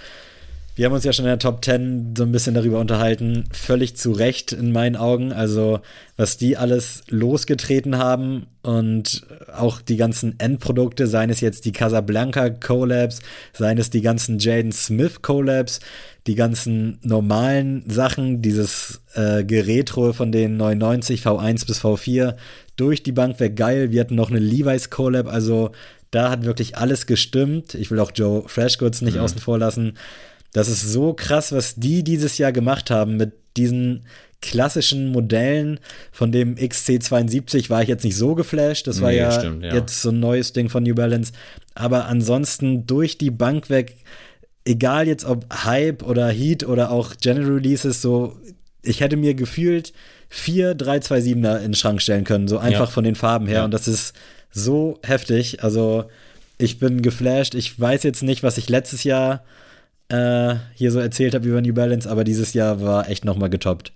wir haben uns ja schon in der Top 10 so ein bisschen darüber unterhalten. Völlig zu Recht in meinen Augen. Also, was die alles losgetreten haben und auch die ganzen Endprodukte, seien es jetzt die Casablanca Collabs, seien es die ganzen Jaden Smith Collabs, die ganzen normalen Sachen, dieses äh, Gerätro von den 99 V1 bis V4 durch die Bank wäre geil. Wir hatten noch eine Levi's Collab, also da hat wirklich alles gestimmt. Ich will auch Joe Freshgoods nicht mhm. außen vor lassen. Das ist so krass, was die dieses Jahr gemacht haben mit diesen klassischen Modellen. Von dem XC72 war ich jetzt nicht so geflasht. Das war nee, ja, stimmt, ja, jetzt so ein neues Ding von New Balance. Aber ansonsten durch die Bank weg, egal jetzt ob Hype oder Heat oder auch General Releases, so, ich hätte mir gefühlt vier 327er in den Schrank stellen können, so einfach ja. von den Farben her. Ja. Und das ist so heftig. Also, ich bin geflasht. Ich weiß jetzt nicht, was ich letztes Jahr äh, hier so erzählt habe über New Balance, aber dieses Jahr war echt nochmal getoppt.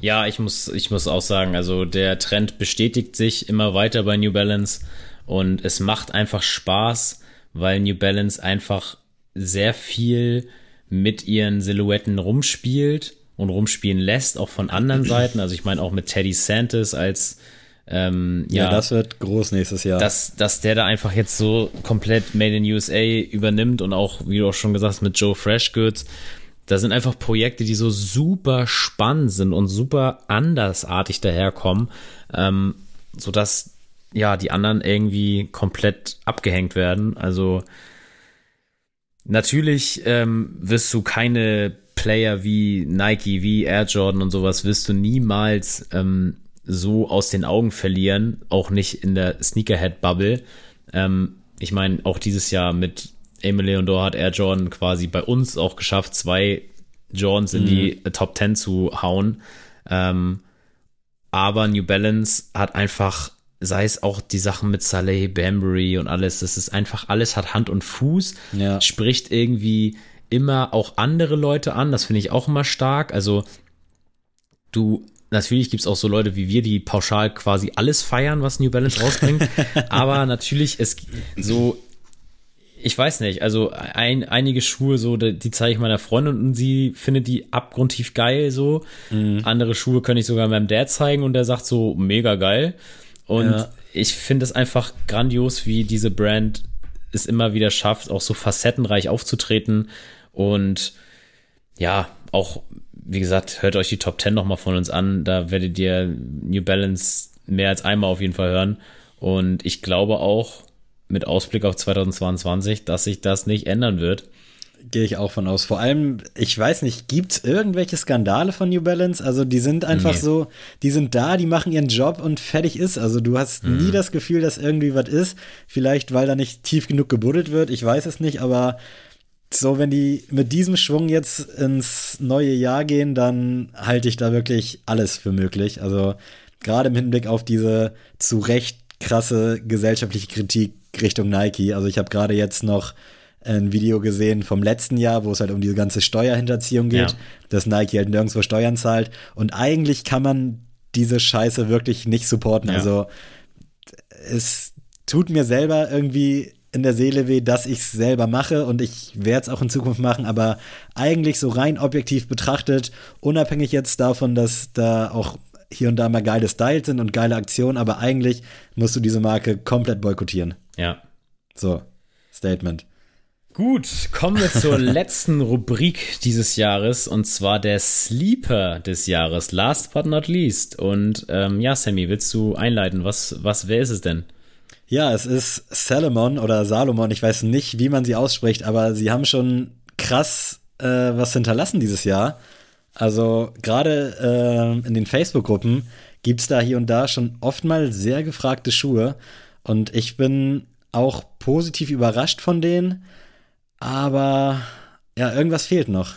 Ja, ich muss, ich muss auch sagen, also der Trend bestätigt sich immer weiter bei New Balance und es macht einfach Spaß, weil New Balance einfach sehr viel mit ihren Silhouetten rumspielt und rumspielen lässt, auch von anderen Seiten. Also ich meine auch mit Teddy Santis als ähm, ja, ja, das wird groß nächstes Jahr. Dass, dass der da einfach jetzt so komplett Made in USA übernimmt und auch, wie du auch schon gesagt hast, mit Joe Freshgoods. Da sind einfach Projekte, die so super spannend sind und super andersartig daherkommen, ähm, sodass ja die anderen irgendwie komplett abgehängt werden. Also natürlich ähm, wirst du keine Player wie Nike, wie Air Jordan und sowas wirst du niemals ähm, so aus den Augen verlieren, auch nicht in der Sneakerhead-Bubble. Ähm, ich meine, auch dieses Jahr mit Emily Leondor hat Air Jordan quasi bei uns auch geschafft, zwei Jordans in die mhm. Top 10 zu hauen. Ähm, aber New Balance hat einfach, sei es auch die Sachen mit Saleh, Bambury und alles, das ist einfach, alles hat Hand und Fuß, ja. spricht irgendwie immer auch andere Leute an, das finde ich auch immer stark. Also du natürlich gibt es auch so Leute wie wir, die pauschal quasi alles feiern, was New Balance rausbringt. aber natürlich, es so, ich weiß nicht, also ein, einige Schuhe so, die zeige ich meiner Freundin und sie findet die abgrundtief geil so. Mhm. Andere Schuhe kann ich sogar meinem Dad zeigen und der sagt so, mega geil. Und ja. ich finde es einfach grandios, wie diese Brand es immer wieder schafft, auch so facettenreich aufzutreten und ja, auch wie gesagt, hört euch die Top 10 nochmal von uns an. Da werdet ihr New Balance mehr als einmal auf jeden Fall hören. Und ich glaube auch mit Ausblick auf 2022, dass sich das nicht ändern wird. Gehe ich auch von aus. Vor allem, ich weiß nicht, gibt es irgendwelche Skandale von New Balance? Also die sind einfach nee. so, die sind da, die machen ihren Job und fertig ist. Also du hast mhm. nie das Gefühl, dass irgendwie was ist. Vielleicht, weil da nicht tief genug gebuddelt wird, ich weiß es nicht, aber so, wenn die mit diesem Schwung jetzt ins neue Jahr gehen, dann halte ich da wirklich alles für möglich. Also gerade im Hinblick auf diese zu Recht krasse gesellschaftliche Kritik Richtung Nike. Also ich habe gerade jetzt noch ein Video gesehen vom letzten Jahr, wo es halt um diese ganze Steuerhinterziehung geht, ja. dass Nike halt nirgendwo Steuern zahlt. Und eigentlich kann man diese Scheiße wirklich nicht supporten. Ja. Also es tut mir selber irgendwie in der Seele weh, dass ich es selber mache und ich werde es auch in Zukunft machen, aber eigentlich so rein objektiv betrachtet, unabhängig jetzt davon, dass da auch hier und da mal geile Styles sind und geile Aktionen, aber eigentlich musst du diese Marke komplett boykottieren. Ja. So, Statement. Gut, kommen wir zur letzten Rubrik dieses Jahres und zwar der Sleeper des Jahres, last but not least. Und ähm, ja, Sammy, willst du einleiten? Was, was, wer ist es denn? Ja, es ist Salomon oder Salomon, ich weiß nicht, wie man sie ausspricht, aber sie haben schon krass äh, was hinterlassen dieses Jahr. Also gerade äh, in den Facebook-Gruppen gibt es da hier und da schon oft mal sehr gefragte Schuhe. Und ich bin auch positiv überrascht von denen. Aber ja, irgendwas fehlt noch.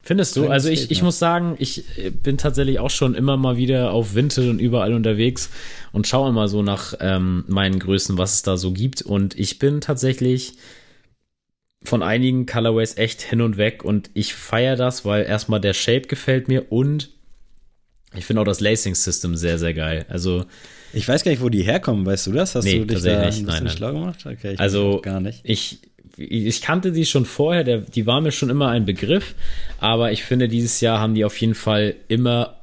Findest du? Also ich, ich muss sagen, ich bin tatsächlich auch schon immer mal wieder auf Vinted und überall unterwegs und schaue immer so nach ähm, meinen Größen, was es da so gibt. Und ich bin tatsächlich von einigen Colorways echt hin und weg und ich feiere das, weil erstmal der Shape gefällt mir und ich finde auch das Lacing System sehr, sehr geil. Also ich weiß gar nicht, wo die herkommen, weißt du das? Hast nee, du dich da ein bisschen nein, nein. schlau gemacht? Okay, ich also gar nicht. Ich, ich kannte die schon vorher, der, die war mir schon immer ein Begriff, aber ich finde, dieses Jahr haben die auf jeden Fall immer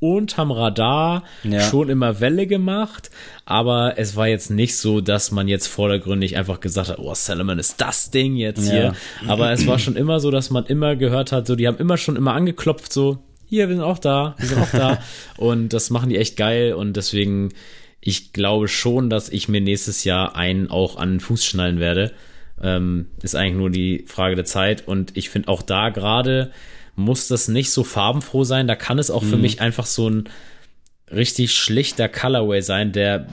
unterm Radar Ja. schon immer Welle gemacht, aber es war jetzt nicht so, dass man jetzt vordergründig einfach gesagt hat, oh, Salomon ist das Ding jetzt hier. Aber es war schon immer so, dass man immer gehört hat, so, die haben immer schon immer angeklopft, so, hier, wir sind auch da, wir sind auch da. und das machen die echt geil und deswegen, ich glaube schon, dass ich mir nächstes Jahr einen auch an den Fuß schnallen werde. Ähm, ist eigentlich nur die Frage der Zeit und ich finde auch da gerade muss das nicht so farbenfroh sein. Da kann es auch für mich einfach so ein richtig schlichter Colorway sein, der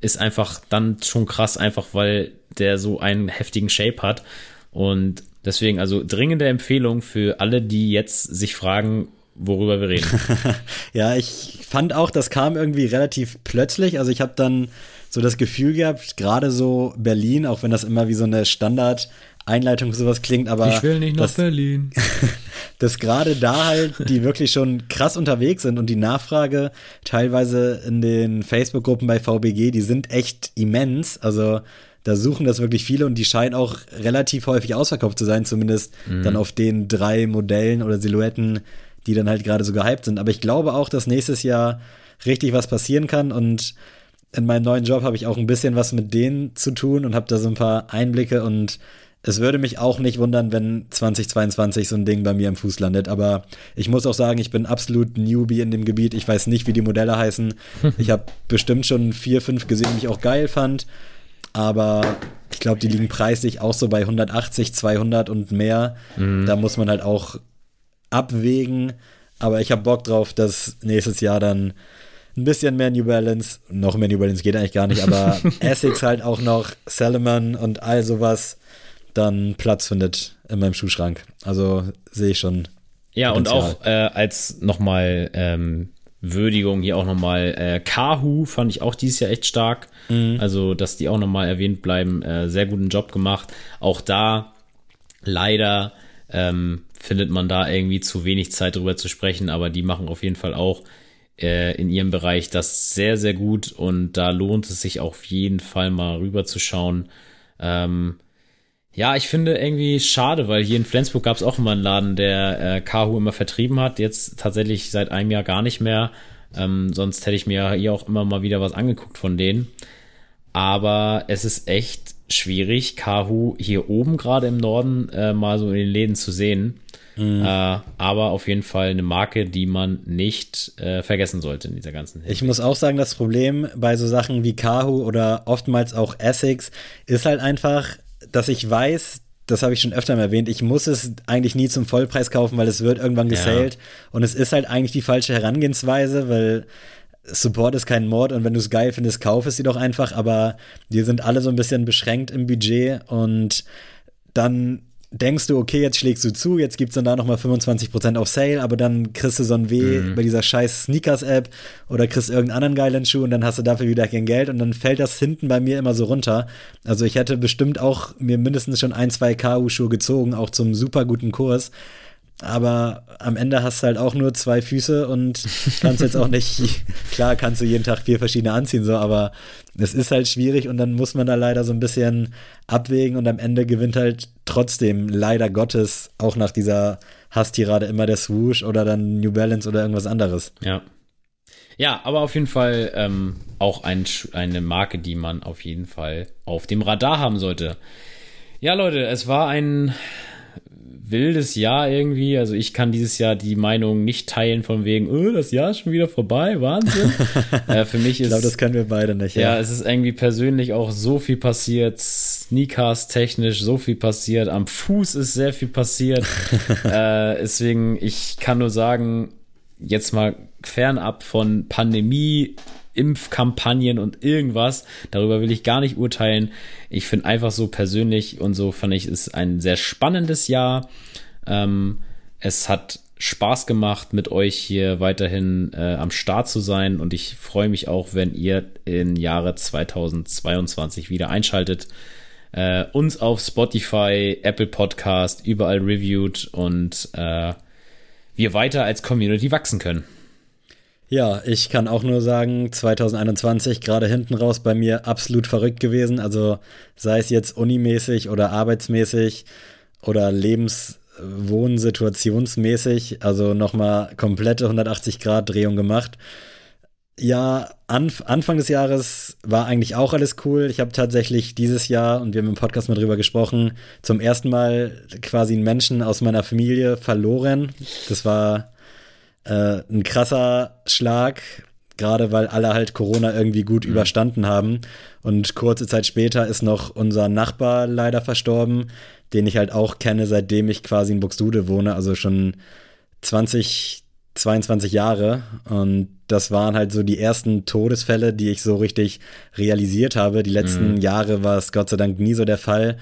ist einfach dann schon krass, einfach weil der so einen heftigen Shape hat. Und deswegen, also dringende Empfehlung für alle, die jetzt sich fragen, worüber wir reden. Ja, ich fand auch, das kam irgendwie relativ plötzlich. Also ich habe dann so das Gefühl gehabt, gerade so Berlin, auch wenn das immer wie so eine Standard-Einleitung sowas klingt, aber das, Berlin. dass gerade da halt die wirklich schon krass unterwegs sind und die Nachfrage teilweise in den Facebook-Gruppen bei VBG, die sind echt immens. Also da suchen das wirklich viele und die scheinen auch relativ häufig ausverkauft zu sein, zumindest dann auf den drei Modellen oder Silhouetten, die dann halt gerade so gehypt sind. Aber ich glaube auch, dass nächstes Jahr richtig was passieren kann und in meinem neuen Job habe ich auch ein bisschen was mit denen zu tun und habe da so ein paar Einblicke und es würde mich auch nicht wundern, wenn 2022 so ein Ding bei mir im Fuß landet. Aber ich muss auch sagen, ich bin absolut Newbie in dem Gebiet. Ich weiß nicht, wie die Modelle heißen. Ich habe bestimmt schon vier, fünf gesehen, die ich auch geil fand. Aber ich glaube, die liegen preislich auch so bei 180, 200 und mehr. Da muss man halt auch abwägen. Aber ich habe Bock drauf, dass nächstes Jahr dann ein bisschen mehr New Balance, noch mehr New Balance geht eigentlich gar nicht, aber Essex halt auch noch, Salomon und all sowas dann Platz findet in meinem Schuhschrank. Also sehe ich schon. Ja, und Potenzial. auch äh, als nochmal ähm, Würdigung hier auch nochmal äh, Kahu fand ich auch dieses Jahr echt stark. Also, dass die auch nochmal erwähnt bleiben, äh, sehr guten Job gemacht. Auch da leider ähm, findet man da irgendwie zu wenig Zeit drüber zu sprechen, aber die machen auf jeden Fall auch äh, in ihrem Bereich das sehr, sehr gut und da lohnt es sich auf jeden Fall mal rüber zu schauen. Ähm, ja, ich finde irgendwie schade, weil hier in Flensburg gab es auch immer einen Laden, der äh, Kahu immer vertrieben hat. Jetzt tatsächlich seit einem Jahr gar nicht mehr. Ähm, sonst hätte ich mir hier auch immer mal wieder was angeguckt von denen. Aber es ist echt schwierig, Kahu hier oben gerade im Norden äh, mal so in den Läden zu sehen. Äh, aber auf jeden Fall eine Marke, die man nicht äh, vergessen sollte in dieser ganzen Ich muss auch sagen, das Problem bei so Sachen wie Kahu oder oftmals auch Essex ist halt einfach, dass ich weiß, das habe ich schon öfter mal erwähnt, ich muss es eigentlich nie zum Vollpreis kaufen, weil es wird irgendwann Ja. gesellt. Und es ist halt eigentlich die falsche Herangehensweise, weil Support ist kein Mord und wenn du es geil findest, kauf es sie doch einfach. Aber wir sind alle so ein bisschen beschränkt im Budget und dann denkst du, okay, jetzt schlägst du zu, jetzt gibt's dann da nochmal 25% auf Sale, aber dann kriegst du so ein Weh bei dieser scheiß Sneakers-App oder kriegst irgendeinen anderen geilen Schuh und dann hast du dafür wieder kein Geld und dann fällt das hinten bei mir immer so runter. Also ich hätte bestimmt auch mir mindestens schon ein, zwei KU-Schuhe gezogen, auch zum super guten Kurs. Aber am Ende hast du halt auch nur zwei Füße und kannst jetzt auch nicht, klar kannst du jeden Tag vier verschiedene anziehen, so, aber es ist halt schwierig und dann muss man da leider so ein bisschen abwägen und am Ende gewinnt halt trotzdem, leider Gottes, auch nach dieser Hasstirade immer der Swoosh oder dann New Balance oder irgendwas anderes. Ja. Ja, aber auf jeden Fall ähm, auch ein, eine Marke, die man auf jeden Fall auf dem Radar haben sollte. Ja, Leute, es war ein wildes Jahr irgendwie. Also ich kann dieses Jahr die Meinung nicht teilen von wegen, oh, das Jahr ist schon wieder vorbei, Wahnsinn. äh, für mich ist. Ich glaube, das können wir beide nicht. Ja. ja, es ist irgendwie persönlich auch so viel passiert, Sneakers technisch so viel passiert, am Fuß ist sehr viel passiert. äh, deswegen, ich kann nur sagen, jetzt mal fernab von Pandemie, Impfkampagnen und irgendwas. Darüber will ich gar nicht urteilen. Ich finde einfach so persönlich und so fand ich es ein sehr spannendes Jahr. Ähm, es hat Spaß gemacht, mit euch hier weiterhin äh, am Start zu sein und ich freue mich auch, wenn ihr im Jahre 2022 wieder einschaltet. Äh, uns auf Spotify, Apple Podcast, überall reviewt und äh, wir weiter als Community wachsen können. Ja, ich kann auch nur sagen, 2021 gerade hinten raus bei mir absolut verrückt gewesen. Also sei es jetzt unimäßig oder arbeitsmäßig oder lebenswohnsituationsmäßig. Also nochmal komplette 180 Grad Drehung gemacht. Ja, Anf Anfang des Jahres war eigentlich auch alles cool. Ich habe tatsächlich dieses Jahr, und wir haben im Podcast mal drüber gesprochen, zum ersten Mal quasi einen Menschen aus meiner Familie verloren. Das war äh, ein krasser Schlag, gerade weil alle halt Corona irgendwie gut mhm. überstanden haben. Und kurze Zeit später ist noch unser Nachbar leider verstorben, den ich halt auch kenne, seitdem ich quasi in Buxtehude wohne, also schon 20, 22 Jahre. Und das waren halt so die ersten Todesfälle, die ich so richtig realisiert habe. Die letzten mhm. Jahre war es Gott sei Dank nie so der Fall.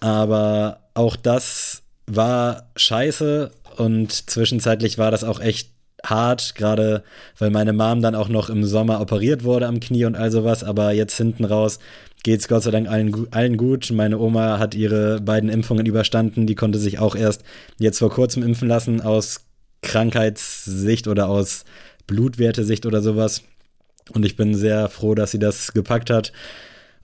Aber auch das war scheiße und zwischenzeitlich war das auch echt hart, gerade weil meine Mom dann auch noch im Sommer operiert wurde am Knie und all sowas, aber jetzt hinten raus geht's Gott sei Dank allen, allen gut. Meine Oma hat ihre beiden Impfungen überstanden, die konnte sich auch erst jetzt vor kurzem impfen lassen aus Krankheitssicht oder aus Blutwertesicht oder sowas. Und ich bin sehr froh, dass sie das gepackt hat.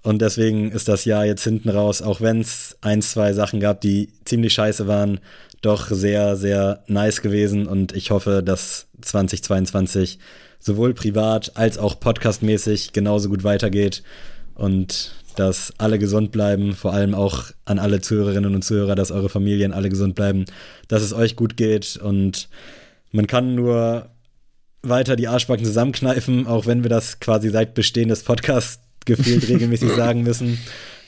Und deswegen ist das Jahr jetzt hinten raus, auch wenn es ein, zwei Sachen gab, die ziemlich scheiße waren, doch sehr, sehr nice gewesen und ich hoffe, dass 2022 sowohl privat als auch podcastmäßig genauso gut weitergeht und dass alle gesund bleiben, vor allem auch an alle Zuhörerinnen und Zuhörer, dass eure Familien alle gesund bleiben, dass es euch gut geht und man kann nur weiter die Arschbacken zusammenkneifen, auch wenn wir das quasi seit Bestehen des Podcasts gefühlt regelmäßig sagen müssen.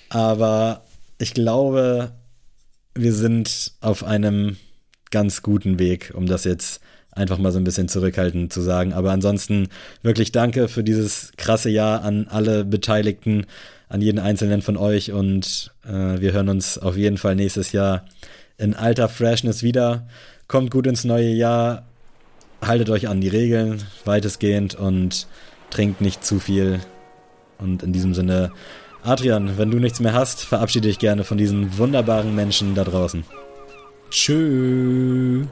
Aber ich glaube, wir sind auf einem ganz guten Weg, um das jetzt einfach mal so ein bisschen zurückhaltend zu sagen. Aber ansonsten wirklich danke für dieses krasse Jahr an alle Beteiligten, an jeden einzelnen von euch und äh, wir hören uns auf jeden Fall nächstes Jahr in alter Freshness wieder. Kommt gut ins neue Jahr, haltet euch an die Regeln weitestgehend und trinkt nicht zu viel. Und in diesem Sinne Adrian, wenn du nichts mehr hast, verabschiede dich gerne von diesen wunderbaren Menschen da draußen. Tschüss.